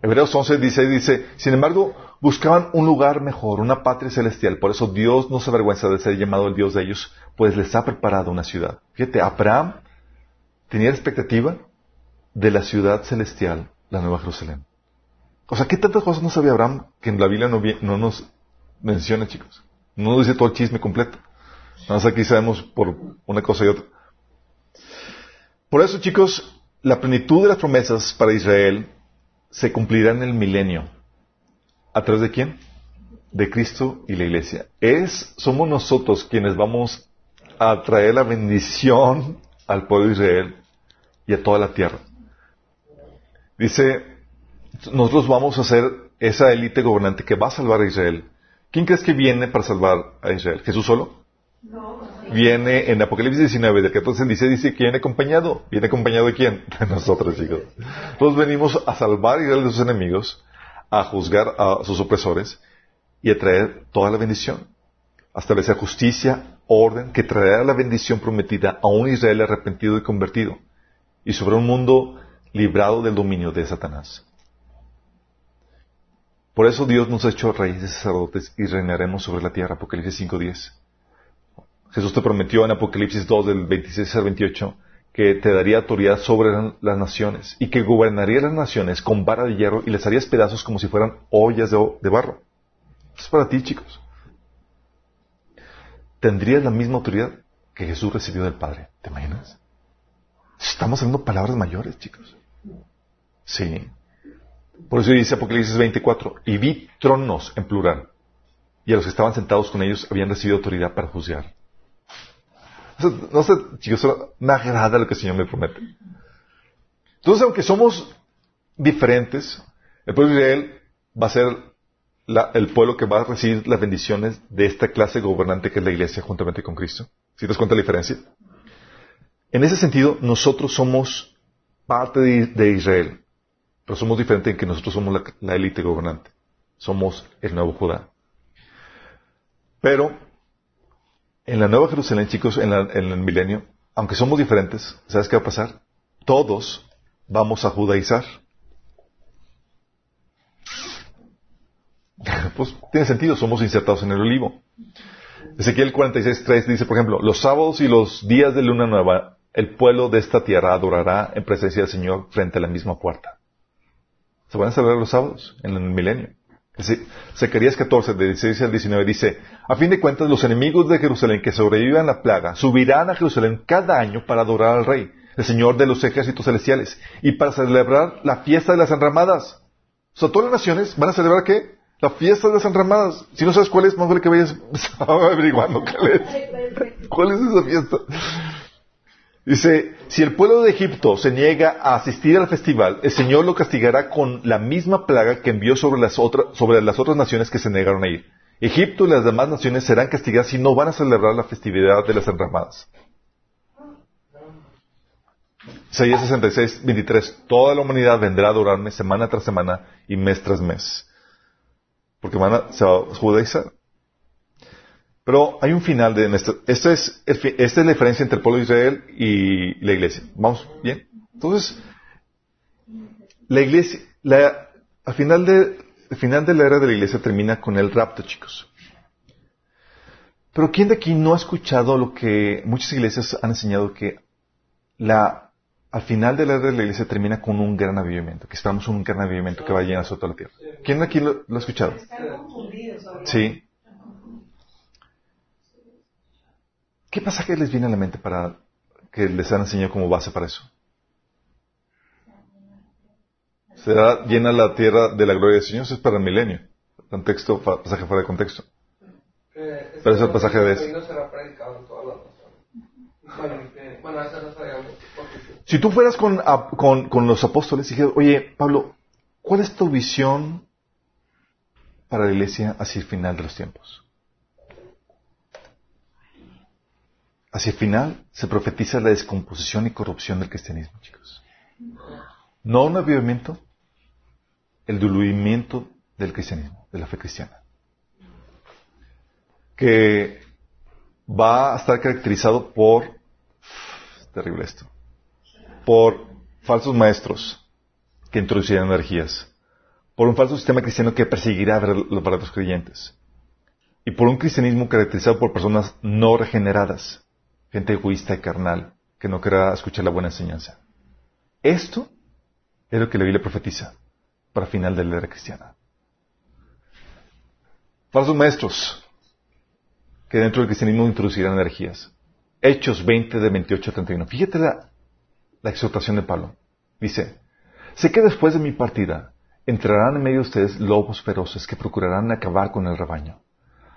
Hebreos 11 dice, dice, sin embargo, buscaban un lugar mejor, una patria celestial. Por eso Dios no se avergüenza de ser llamado el Dios de ellos, pues les ha preparado una ciudad. Fíjate, Abraham tenía la expectativa de la ciudad celestial, la Nueva Jerusalén. O sea, ¿qué tantas cosas no sabía Abraham que en la Biblia no, no nos menciona, chicos? No nos dice todo el chisme completo. Nada más aquí sabemos por una cosa y otra. Por eso, chicos, la plenitud de las promesas para Israel se cumplirá en el milenio. ¿A través de quién? De Cristo y la iglesia. Es, somos nosotros quienes vamos a traer la bendición al pueblo de Israel y a toda la tierra. Dice, nosotros vamos a ser esa élite gobernante que va a salvar a Israel. ¿Quién crees que viene para salvar a Israel? ¿Jesús solo? Viene en Apocalipsis 19, del 14 al 16, dice que viene acompañado. ¿Viene acompañado de quién? *laughs* De nosotros, chicos. Nosotros venimos a salvar a Israel de sus enemigos, a juzgar a sus opresores y a traer toda la bendición. A establecer justicia, orden, que traerá la bendición prometida a un Israel arrepentido y convertido. Y sobre un mundo librado del dominio de Satanás. Por eso Dios nos ha hecho reyes y sacerdotes y reinaremos sobre la tierra. Apocalipsis 5.10. Jesús te prometió en Apocalipsis 2 del 26 al 28 que te daría autoridad sobre las naciones y que gobernaría las naciones con vara de hierro y les harías pedazos como si fueran ollas de, barro. Es para ti, chicos. Tendrías la misma autoridad que Jesús recibió del Padre. ¿Te imaginas? Estamos hablando palabras mayores, chicos. Sí. Por eso dice Apocalipsis 24, y vi tronos en plural, y a los que estaban sentados con ellos habían recibido autoridad para juzgar. No sé, chicos, solo me agrada lo que el Señor me promete. Entonces, aunque somos diferentes, el pueblo de Israel va a ser el pueblo que va a recibir las bendiciones de esta clase gobernante que es la iglesia juntamente con Cristo. ¿Sí te das cuenta la diferencia? En ese sentido, nosotros somos parte de, de Israel, pero somos diferentes en que nosotros somos la élite gobernante. Somos el nuevo Judá. Pero, en la Nueva Jerusalén, chicos, en, el milenio, aunque somos diferentes, ¿sabes qué va a pasar? Todos vamos a judaizar. *laughs* Pues tiene sentido, somos insertados en el olivo. Ezequiel 46.3 dice, por ejemplo, los sábados y los días de luna nueva, el pueblo de esta tierra adorará en presencia del Señor frente a la misma puerta. Se van a celebrar los sábados en el milenio. Zacarías 14, de 16 al 19 dice, a fin de cuentas los enemigos de Jerusalén que sobrevivan la plaga subirán a Jerusalén cada año para adorar al rey, el Señor de los ejércitos celestiales, y para celebrar la fiesta de las enramadas. O sea, todas las naciones van a celebrar qué? La fiesta de las enramadas. Si no sabes cuál es, más vale que vayas *laughs* averiguando cuál es. *laughs* ¿Cuál es esa fiesta? Dice, si el pueblo de Egipto se niega a asistir al festival, el Señor lo castigará con la misma plaga que envió sobre las, otras, sobre las otras naciones que se negaron a ir. Egipto y las demás naciones serán castigadas si no van a celebrar la festividad de las enramadas. Isaías 66, 23. Toda la humanidad vendrá a adorarme semana tras semana y mes tras mes. Porque van a, se va a judaizar. Pero hay un final de nuestro. Esta es, esta es la diferencia entre el pueblo de Israel y la iglesia. ¿Vamos? ¿Bien? Entonces, la iglesia, la, al final de, el final de la era de la iglesia termina con el rapto, chicos. Pero ¿quién de aquí no ha escuchado lo que muchas iglesias han enseñado que la, al final de la era de la iglesia termina con un gran avivamiento, que esperamos un gran avivamiento que va a llenar toda la tierra? ¿Quién de aquí lo, lo ha escuchado? Sí. ¿Qué pasaje les viene a la mente para que les han enseñado como base para eso? Será llena la tierra de la gloria del Señor, eso es para el milenio. Contexto, pasaje fuera de contexto. Pero es el pasaje de eso. Si tú fueras con, con, con los apóstoles y dijeras, oye, Pablo, ¿cuál es tu visión para la iglesia hacia el final de los tiempos? Hacia el final se profetiza la descomposición y corrupción del cristianismo, chicos. No un avivamiento, el diluimiento del cristianismo, de la fe cristiana. Que va a estar caracterizado por, terrible esto, por falsos maestros que introducirán energías, por un falso sistema cristiano que perseguirá a los verdaderos creyentes, y por un cristianismo caracterizado por personas no regeneradas, gente egoísta y carnal que no querrá escuchar la buena enseñanza. Esto es lo que la Biblia profetiza para final de la era cristiana. Falsos maestros que dentro del cristianismo introducirán energías. Hechos 20 de 28 a 31. Fíjate la, la exhortación de Pablo. Dice, sé que después de mi partida entrarán en medio de ustedes lobos feroces que procurarán acabar con el rebaño.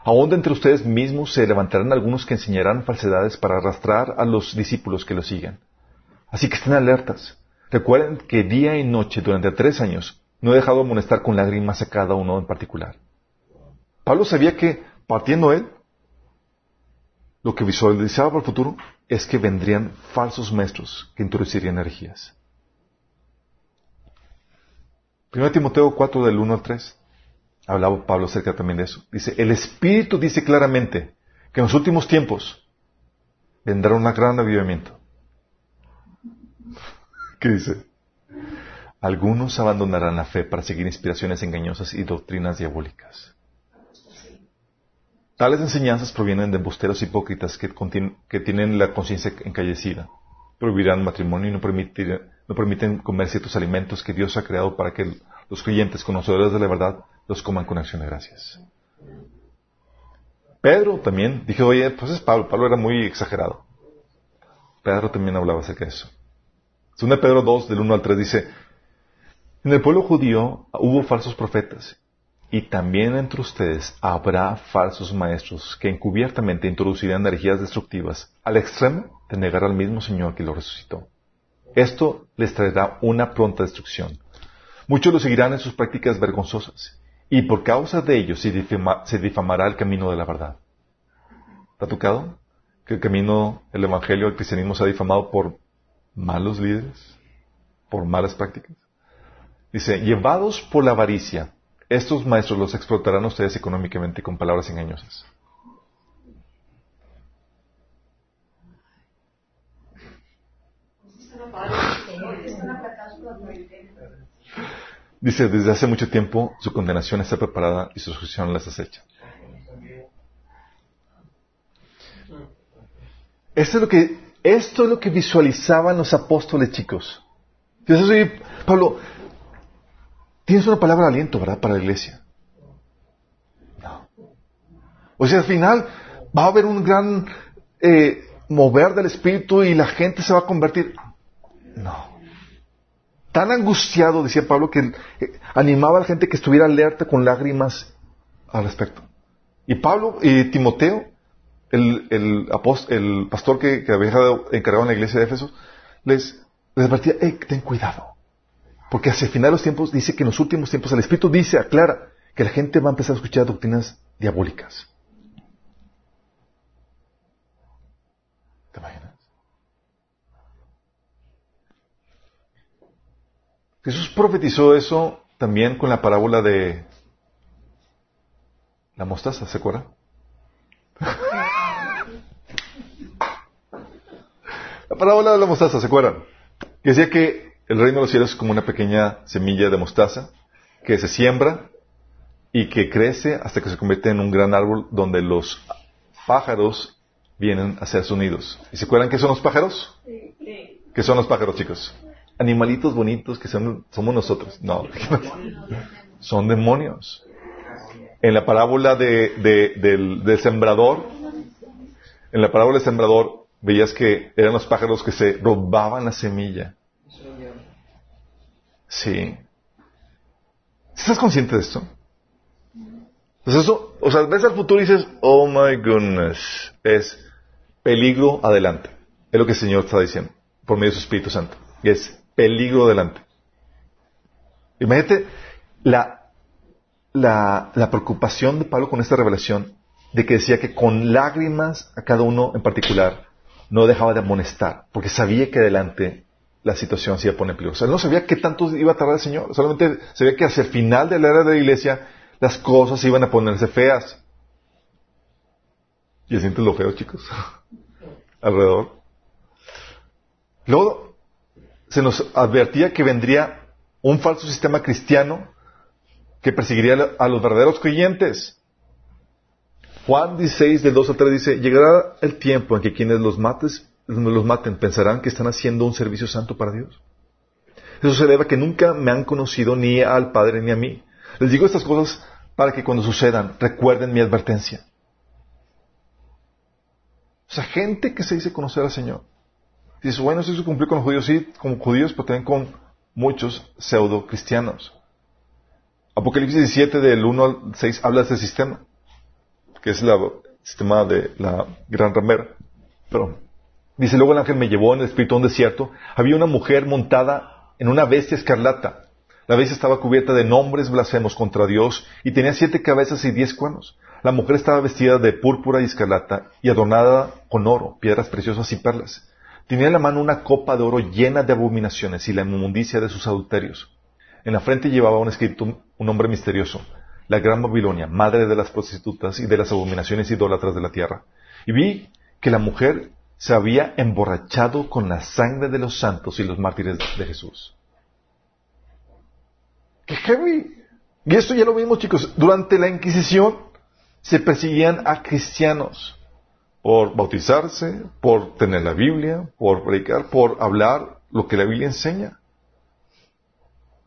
Aún de entre ustedes mismos se levantarán algunos que enseñarán falsedades para arrastrar a los discípulos que lo sigan. Así que estén alertas. Recuerden que día y noche durante tres años no he dejado de amonestar con lágrimas a cada uno en particular. Pablo sabía que, partiendo él, lo que visualizaba para el futuro es que vendrían falsos maestros que introducirían energías. 1 Timoteo 4 del 1 al 3. Hablaba Pablo acerca también de eso. Dice, el Espíritu dice claramente que en los últimos tiempos vendrá un gran avivamiento. *laughs* ¿Qué dice? Algunos abandonarán la fe para seguir inspiraciones engañosas y doctrinas diabólicas. Tales enseñanzas provienen de embusteros hipócritas que, que tienen la conciencia encallecida. Prohibirán matrimonio y no, no permiten comer ciertos alimentos que Dios ha creado para que los creyentes, conocedores de la verdad, los coman con acción de gracias. Pedro también, dije, oye, pues es Pablo, Pablo era muy exagerado. Pedro también hablaba acerca de eso. Segunda Pedro 2, del 1 al 3 dice, en el pueblo judío hubo falsos profetas, y también entre ustedes habrá falsos maestros que encubiertamente introducirán energías destructivas al extremo de negar al mismo Señor que lo resucitó. Esto les traerá una pronta destrucción. Muchos lo seguirán en sus prácticas vergonzosas y por causa de ellos se, difamará el camino de la verdad. ¿Te ha tocado? Que el camino, el evangelio, el cristianismo se ha difamado por malos líderes, por malas prácticas. Dice, llevados por la avaricia, estos maestros los explotarán ustedes económicamente con palabras engañosas. Dice, desde hace mucho tiempo su condenación está preparada y su sucesión las acecha. Esto es lo que, esto es lo que visualizaban los apóstoles, chicos. Pablo, tienes una palabra de aliento, ¿verdad? Para la iglesia. No. O sea, al final va a haber un gran eh, mover del Espíritu y la gente se va a convertir. No. Tan angustiado, decía Pablo, que eh, animaba a la gente que estuviera alerta con lágrimas al respecto. Y Pablo y Timoteo, el, el, el pastor que, había encargado en la iglesia de Éfeso, les, les advertía, ten cuidado. Porque hacia el final de los tiempos dice que en los últimos tiempos el Espíritu dice, aclara, que la gente va a empezar a escuchar doctrinas diabólicas. ¿Te imaginas? Jesús profetizó eso también con la parábola de la mostaza, ¿se acuerda? *laughs* la parábola de la mostaza, ¿se acuerdan? Que decía que el reino de los cielos es como una pequeña semilla de mostaza que se siembra y que crece hasta que se convierte en un gran árbol donde los pájaros vienen a ser sonidos. ¿Y se acuerdan qué son los pájaros? Sí. ¿Qué son los pájaros, chicos? Animalitos bonitos que somos nosotros. No, *laughs* son demonios. En la parábola de, del, del sembrador, en la parábola del sembrador, veías que eran los pájaros que se robaban la semilla. Sí. ¿Estás consciente de esto? Pues eso, o sea, ves al futuro y dices, oh my goodness, es peligro adelante. Es lo que el Señor está diciendo, por medio de su Espíritu Santo. Y es peligro adelante. Imagínate la, la, preocupación de Pablo con esta revelación, de que decía que con lágrimas a cada uno en particular no dejaba de amonestar, porque sabía que adelante la situación se iba a poner peligrosa. No sabía qué tanto iba a tardar el Señor, solamente sabía que hacia el final de la era de la iglesia las cosas iban a ponerse feas. ¿Y sientes lo feo, chicos? *laughs* Alrededor. Luego se nos advertía que vendría un falso sistema cristiano que perseguiría a los verdaderos creyentes. Juan 16, del 2 al 3 dice, llegará el tiempo en que quienes los, mates, los maten pensarán que están haciendo un servicio santo para Dios. Eso se debe a que nunca me han conocido ni al Padre ni a mí. Les digo estas cosas para que cuando sucedan recuerden mi advertencia. O sea, gente que se dice conocer al Señor. Dice, bueno, eso se cumplió con los judíos, sí, como judíos, pero también con muchos pseudo cristianos. Apocalipsis 17 del 1 al 6 habla de ese sistema, que es el sistema de la gran ramera. Pero, dice, luego el ángel me llevó en el espíritu a un desierto. Había una mujer montada en una bestia escarlata la bestia estaba cubierta de nombres blasfemos contra Dios y tenía siete cabezas y diez cuernos. La mujer estaba vestida de púrpura y escarlata y adornada con oro, piedras preciosas y perlas. Tenía en la mano una copa de oro llena de abominaciones y la inmundicia de sus adulterios. En la frente llevaba un escrito un nombre misterioso, la Gran Babilonia, madre de las prostitutas y de las abominaciones idólatras de la tierra. Y vi que la mujer se había emborrachado con la sangre de los santos y los mártires de Jesús. Y esto ya lo vimos, chicos. Durante la Inquisición se perseguían a cristianos por bautizarse, por tener la Biblia, por predicar, por hablar lo que la Biblia enseña.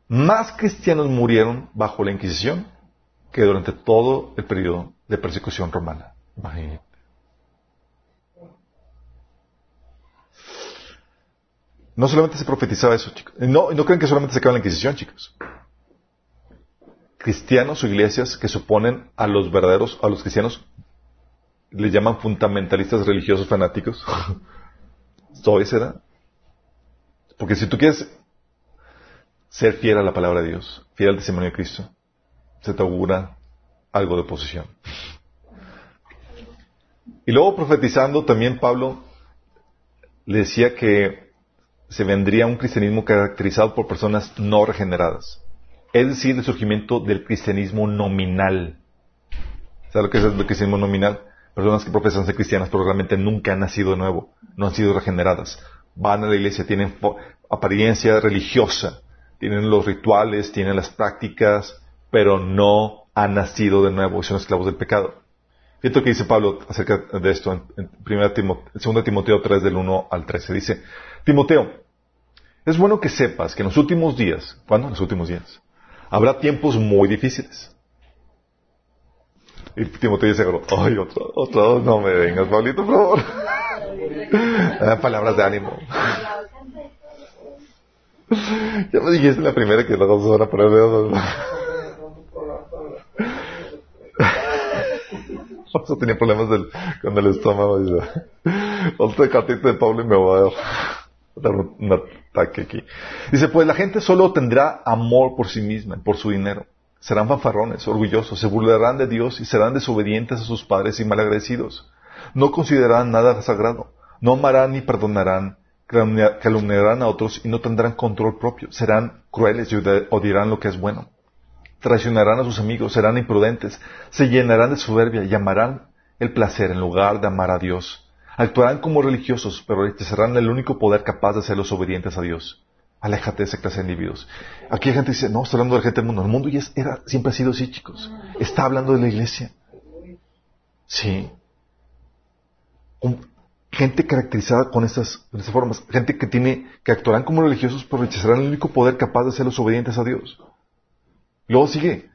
Más cristianos murieron bajo la Inquisición que durante todo el periodo de persecución romana. Imagínate. No solamente se profetizaba eso, chicos. No, no creen que solamente se acaba la Inquisición, chicos cristianos o iglesias que suponen a los verdaderos, a los cristianos, le llaman fundamentalistas religiosos fanáticos. *laughs* ¿Todavía será? Porque si tú quieres ser fiel a la palabra de Dios, fiel al testimonio de Cristo, se te augura algo de oposición. Y luego profetizando también Pablo le decía que se vendría un cristianismo caracterizado por personas no regeneradas es decir, el surgimiento del cristianismo nominal. ¿Sabes lo que es el cristianismo nominal? Personas que profesan ser cristianas, pero realmente nunca han nacido de nuevo, no han sido regeneradas. Van a la iglesia, tienen apariencia religiosa, tienen los rituales, tienen las prácticas, pero no han nacido de nuevo son esclavos del pecado. Fíjate lo que dice Pablo acerca de esto en, en, primera Timoteo, 2 Timoteo 3 del 1 al 13. Dice, Timoteo, es bueno que sepas que en los últimos días, ¿cuándo? En los últimos días, habrá tiempos muy difíciles. Y Timoteo dice, ay, otro, otro, no me vengas, Pablito, por favor. *laughs* Ah, palabras de ánimo. ya me dijiste la primera que luego se van a poner dedos. Vamos a tener problemas del, con el estómago. Otra cartita de Pablo y me voy a dar un ataque aquí. Dice, pues la gente solo tendrá amor por sí misma, por su dinero. Serán fanfarrones, orgullosos, se burlarán de Dios y serán desobedientes a sus padres y malagradecidos. No considerarán nada sagrado. No amarán ni perdonarán. Calumniarán a otros y no tendrán control propio. Serán crueles y odiarán lo que es bueno traicionarán a sus amigos, serán imprudentes, se llenarán de soberbia y amarán el placer en lugar de amar a Dios. Actuarán como religiosos, pero rechazarán el único poder capaz de hacerlos obedientes a Dios. Aléjate de esa clase de individuos. Aquí hay gente dice, no, está hablando de la gente del mundo. El mundo ya era, siempre ha sido así, chicos. Está hablando de la iglesia. Sí. gente caracterizada con estas, con estas formas. Gente que tiene, que actuarán como religiosos, pero rechazarán el único poder capaz de hacerlos obedientes a Dios. Luego sigue.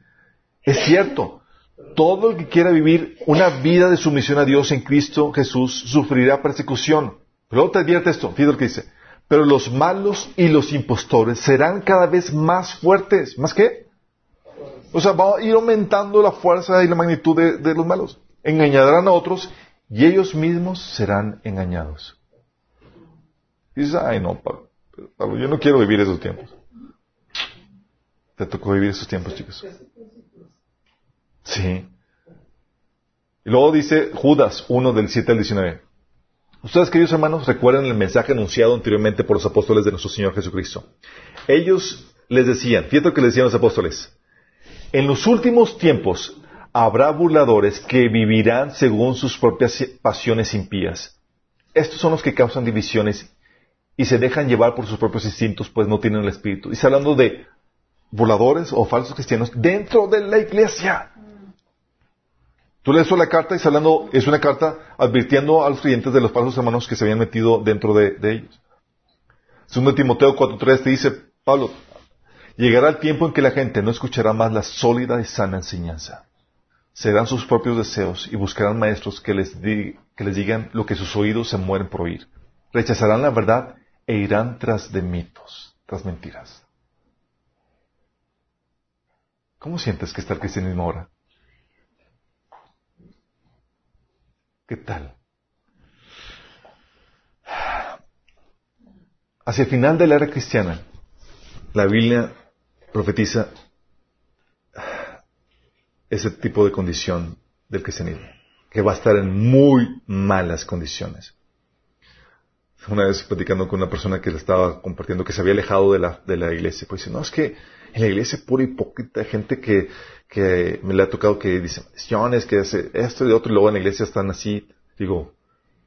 Es cierto. Todo el que quiera vivir una vida de sumisión a Dios en Cristo Jesús sufrirá persecución. Pero luego te advierte esto, fíjate lo que dice. Pero los malos y los impostores serán cada vez más fuertes. ¿Más qué? O sea, va a ir aumentando la fuerza y la magnitud de, los malos. Engañarán a otros y ellos mismos serán engañados. Y dices, ay no, Pablo, Pablo, yo no quiero vivir esos tiempos. Te tocó vivir esos tiempos, chicos. Sí. Y luego dice Judas 1 del 7 al 19. Ustedes, queridos hermanos, recuerden el mensaje anunciado anteriormente por los apóstoles de nuestro Señor Jesucristo. Ellos les decían, fíjate lo que les decían los apóstoles, en los últimos tiempos habrá burladores que vivirán según sus propias pasiones impías. Estos son los que causan divisiones y se dejan llevar por sus propios instintos, pues no tienen el espíritu. Y está hablando de voladores o falsos cristianos dentro de la iglesia. Tú lees la carta y está hablando, es una carta advirtiendo a los creyentes de los falsos hermanos que se habían metido dentro de, ellos. Segundo Timoteo 4.3 te dice, Pablo, llegará el tiempo en que la gente no escuchará más la sólida y sana enseñanza. Serán sus propios deseos y buscarán maestros que les, que les digan lo que sus oídos se mueren por oír. Rechazarán la verdad e irán tras de mitos, tras mentiras. ¿Cómo sientes que está el cristianismo ahora? ¿Qué tal? Hacia el final de la era cristiana, la Biblia profetiza ese tipo de condición del cristianismo, que va a estar en muy malas condiciones. Una vez platicando con una persona que le estaba compartiendo que se había alejado de la, de la iglesia, pues dice, no, es que en la iglesia pura hipócrita, gente que, que me le ha tocado que dice maldiciones, que hace esto y otro, y luego en la iglesia están así. Digo,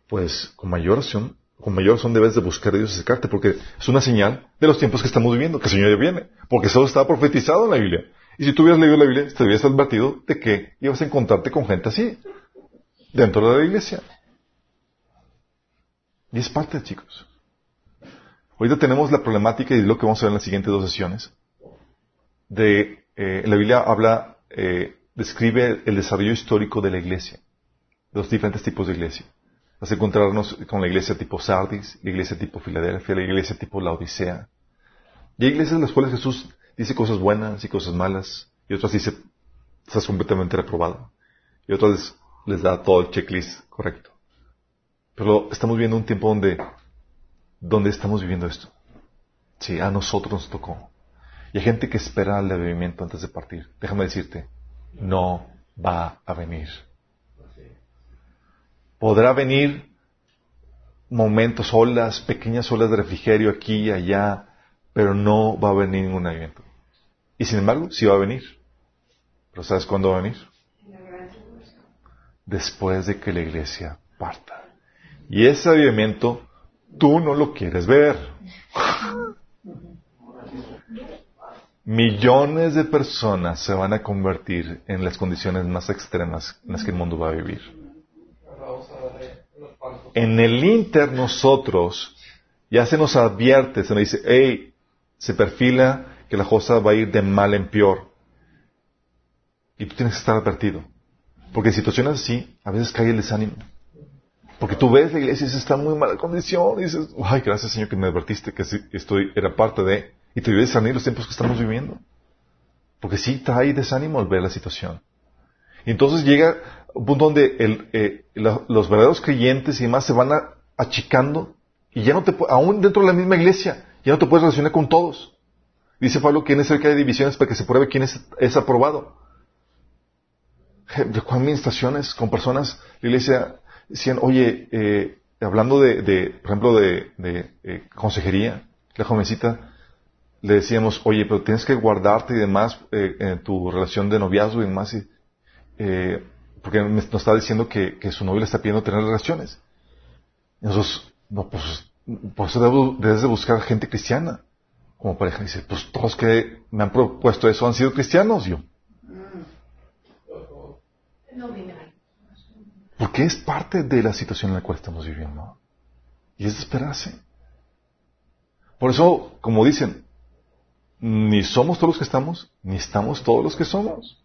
pues con mayor razón, con mayor razón debes de buscar a Dios y acercarte, porque es una señal de los tiempos que estamos viviendo, que el Señor ya viene, porque eso está profetizado en la Biblia. Y si tú hubieras leído la Biblia, te hubieras advertido de que ibas a encontrarte con gente así, dentro de la iglesia. Y es parte, chicos. Ahorita tenemos la problemática y lo que vamos a ver en las siguientes dos sesiones de, eh, la Biblia habla, eh, describe el desarrollo histórico de la iglesia, de los diferentes tipos de iglesia. Vas a encontrarnos con la iglesia tipo Sardis, la iglesia tipo Filadelfia, la iglesia tipo La Odisea. Y hay iglesias en las cuales Jesús dice cosas buenas y cosas malas, y otras dice, estás completamente reprobado. Y otras les da todo el checklist correcto. Pero estamos viendo un tiempo donde, donde estamos viviendo esto. Sí, a nosotros nos tocó. Y hay gente que espera el bebimiento antes de partir. Déjame decirte, no va a venir. Podrá venir momentos, olas, pequeñas olas de refrigerio aquí y allá, pero no va a venir ningún alimento. Y sin embargo, sí va a venir. ¿Pero sabes cuándo va a venir? Después de que la iglesia parta. Y ese avivamiento tú no lo quieres ver. *laughs* millones de personas se van a convertir en las condiciones más extremas en las que el mundo va a vivir. En el Inter nosotros ya se nos advierte, se nos dice, hey, se perfila que la cosa va a ir de mal en peor. Y tú tienes que estar advertido. Porque en situaciones así, a veces cae el desánimo. Porque tú ves la iglesia y se está en muy mala condición y dices, ay, gracias Señor que me advertiste que estoy, era parte de, y te a discernir los tiempos que estamos viviendo. Porque sí trae desánimo al ver la situación. Y entonces llega un punto donde el, eh, los verdaderos creyentes y demás se van achicando y ya no te aún dentro de la misma iglesia, ya no te puedes relacionar con todos. Dice Pablo que es necesario que haya divisiones para que se pruebe quién es, es aprobado. Con administraciones, con personas, la iglesia decían, oye, eh, hablando de, por ejemplo, de, de, eh, consejería, la jovencita, le decíamos, oye, pero tienes que guardarte y demás eh, en tu relación de noviazgo y demás, y, eh, porque nos está diciendo que, que su novio le está pidiendo tener relaciones. Y nosotros, no, pues, por eso debo- debes de buscar gente cristiana como pareja. Dice, pues todos que me han propuesto eso han sido cristianos. Yo, porque es parte de la situación en la cual estamos viviendo. Y es de esperarse. Por eso, como dicen, ni somos todos los que estamos, ni estamos todos los que somos.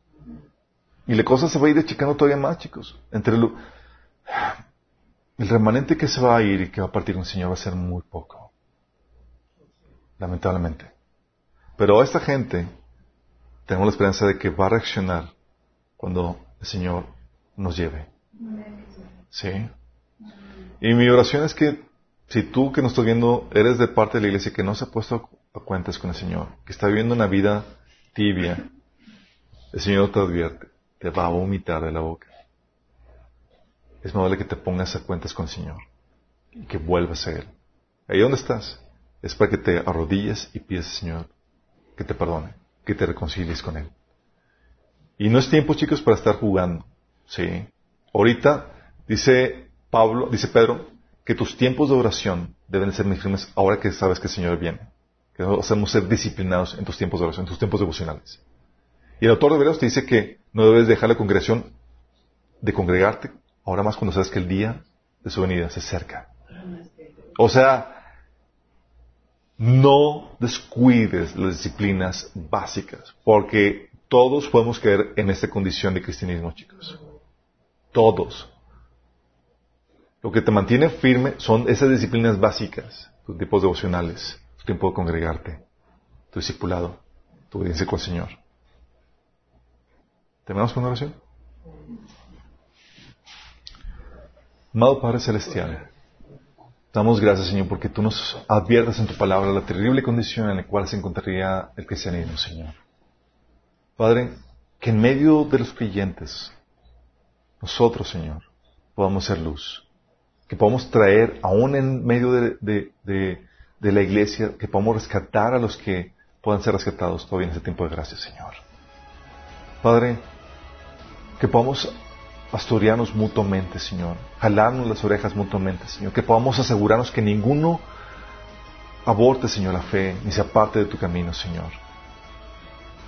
Y la cosa se va a ir achicando todavía más, chicos. Entre lo- el remanente que se va a ir y que va a partir con el Señor va a ser muy poco. Lamentablemente. Pero a esta gente tenemos la esperanza de que va a reaccionar cuando el Señor nos lleve. Sí. Y mi oración es que si tú que nos estás viendo eres de parte de la iglesia que no se ha puesto cuentas con el Señor, que está viviendo una vida tibia, el Señor te advierte, te va a vomitar de la boca. Es más vale que te pongas a cuentas con el Señor y que vuelvas a Él. Ahí donde estás es para que te arrodilles y pides al Señor que te perdone, que te reconcilies con Él. Y no es tiempo, chicos, para estar jugando. Sí. Ahorita dice Pablo, dice Pedro, que tus tiempos de oración deben ser firmes ahora que sabes que el Señor viene. Que debemos ser disciplinados en tus tiempos de oración, en tus tiempos devocionales. Y el autor de Hebreos te dice que no debes dejar la congregación de congregarte, ahora más cuando sabes que el día de su venida se acerca. O sea, no descuides las disciplinas básicas, porque todos podemos caer en esta condición de cristianismo, chicos. Todos. Lo que te mantiene firme son esas disciplinas básicas, tus tipos devocionales, tiempo de congregarte, tu discipulado, tu obediencia con el Señor. ¿Terminamos con una oración? Amado Padre Celestial, damos gracias, Señor, porque tú nos adviertes en tu palabra la terrible condición en la cual se encontraría el cristianismo, Señor. Padre, que en medio de los creyentes, nosotros, Señor, podamos ser luz. Que podamos traer, aún en medio de- de la iglesia, que podamos rescatar a los que puedan ser rescatados todavía en este tiempo de gracia, Señor. Padre, que podamos pastorearnos mutuamente, Señor. Jalarnos las orejas mutuamente, Señor. Que podamos asegurarnos que ninguno aborte, Señor, la fe, ni se aparte de tu camino, Señor.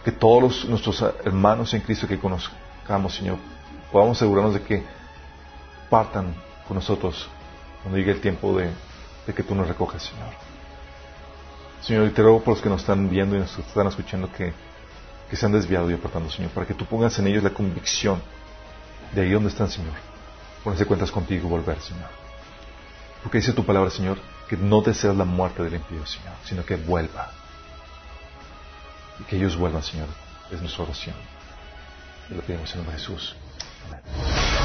Que todos los- nuestros hermanos en Cristo que conozcamos, Señor, podamos asegurarnos de que partan con nosotros cuando llegue el tiempo de, de que tú nos recojas, Señor. Señor, te ruego por los que nos están viendo y nos están escuchando que, que se han desviado y apartando, Señor, para que tú pongas en ellos la convicción de ahí donde están, Señor. Ponerse cuentas contigo y volver, Señor. Porque dice tu palabra, Señor, que no deseas la muerte del impío, Señor, sino que vuelva. Y que ellos vuelvan, Señor. Es nuestra oración. Y lo pedimos en el nombre de Jesús. Amén.